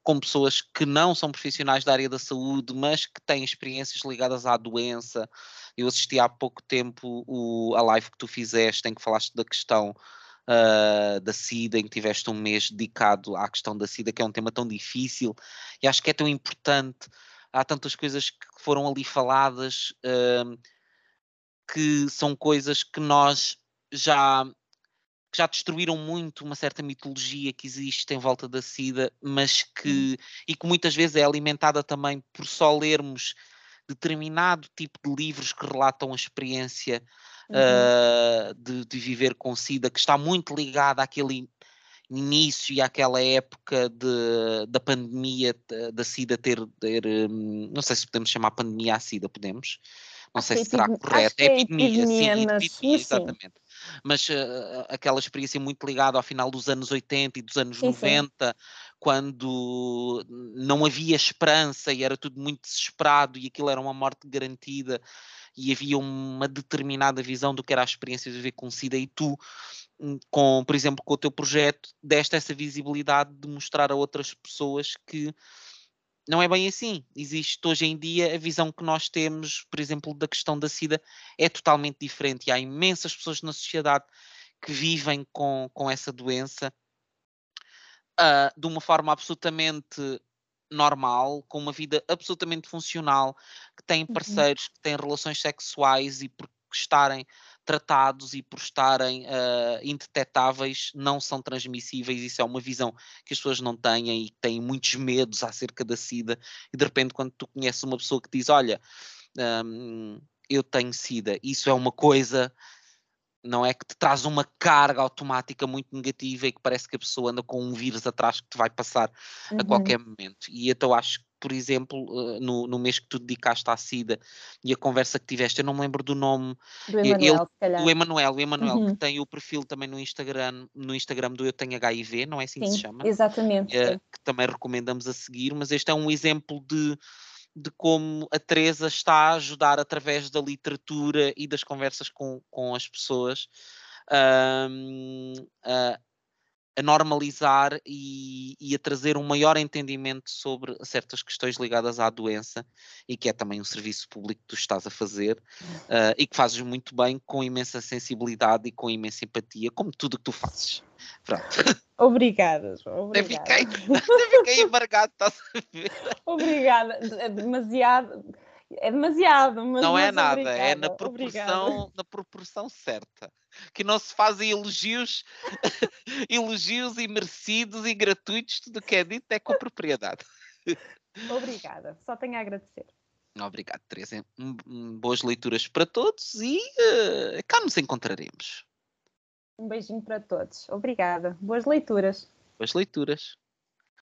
B: com pessoas que não são profissionais da área da saúde, mas que têm experiências ligadas à doença. Eu assisti há pouco tempo o, a live que tu fizeste, em que falaste da questão uh, da SIDA, em que tiveste um mês dedicado à questão da SIDA, que é um tema tão difícil e acho que é tão importante há tantas coisas que foram ali faladas uh, que são coisas que nós já que já destruíram muito uma certa mitologia que existe em volta da SIDA, mas que hum. e que muitas vezes é alimentada também por só lermos determinado tipo de livros que relatam a experiência uhum. uh, de, de, viver com SIDA, que está muito ligada àquele início e àquela época de, da pandemia da SIDA ter, ter, hum, não sei se podemos chamar pandemia a SIDA, podemos? Não sei se será correto. É, é epidemia, epidemia, sim, epidemia, sim, exatamente. Mas uh, aquela experiência muito ligada ao final dos anos 80 e dos anos sim, 90, sim. quando não havia esperança e era tudo muito desesperado e aquilo era uma morte garantida e havia uma determinada visão do que era a experiência de viver com SIDA e tu hum, com, por exemplo, com o teu projeto, deste essa visibilidade de mostrar a outras pessoas que não é bem assim. Existe hoje em dia a visão que nós temos, por exemplo, da questão da SIDA é totalmente diferente e há imensas pessoas na sociedade que vivem com, com essa doença uh, de uma forma absolutamente normal, com uma vida absolutamente funcional, que têm uhum. parceiros, que têm relações sexuais e por estarem tratados e por estarem uh, indetetáveis não são transmissíveis. Isso é uma visão que as pessoas não têm e têm muitos medos acerca da SIDA. E de repente, quando tu conheces uma pessoa que diz: Olha, um, eu tenho SIDA, isso é uma coisa não é que te traz uma carga automática muito negativa e que parece que a pessoa anda com um vírus atrás que te vai passar uhum. a qualquer momento. E então acho que, por exemplo, eh, no, no mês que tu dedicaste à SIDA e a conversa que tiveste, eu não me lembro do nome
C: do Emanuel,
B: ele, do Emanuel, o Emanuel uhum. que tem o perfil também no Instagram, no Instagram do Eu Tenho HIV, não é assim Sim, que se chama?
C: Exatamente. É,
B: que também recomendamos a seguir, mas este é um exemplo de de como a Teresa está a ajudar através da literatura e das conversas com, com as pessoas. Um, a, normalizar e, e, a trazer um maior entendimento sobre certas questões ligadas à doença e que é também um serviço público que tu estás a fazer uh, e que fazes muito bem com imensa sensibilidade e com imensa empatia, como tudo que tu fazes. Pronto.
C: Obrigada, João.
B: Obrigada. Até fiquei, até fiquei embargado, estás a ver?
C: Obrigada. É demasiado. É demasiado, mas
B: não
C: é
B: nada,
C: obrigada.
B: é na proporção, na proporção certa. Que não se fazem elogios, elogios imerecidos e gratuitos, tudo que é dito é com propriedade.
C: Obrigada, só tenho a agradecer.
B: Obrigado, Teresa. boas leituras para todos e uh, cá nos encontraremos.
C: Um beijinho para todos. Obrigada. Boas leituras.
B: Boas leituras.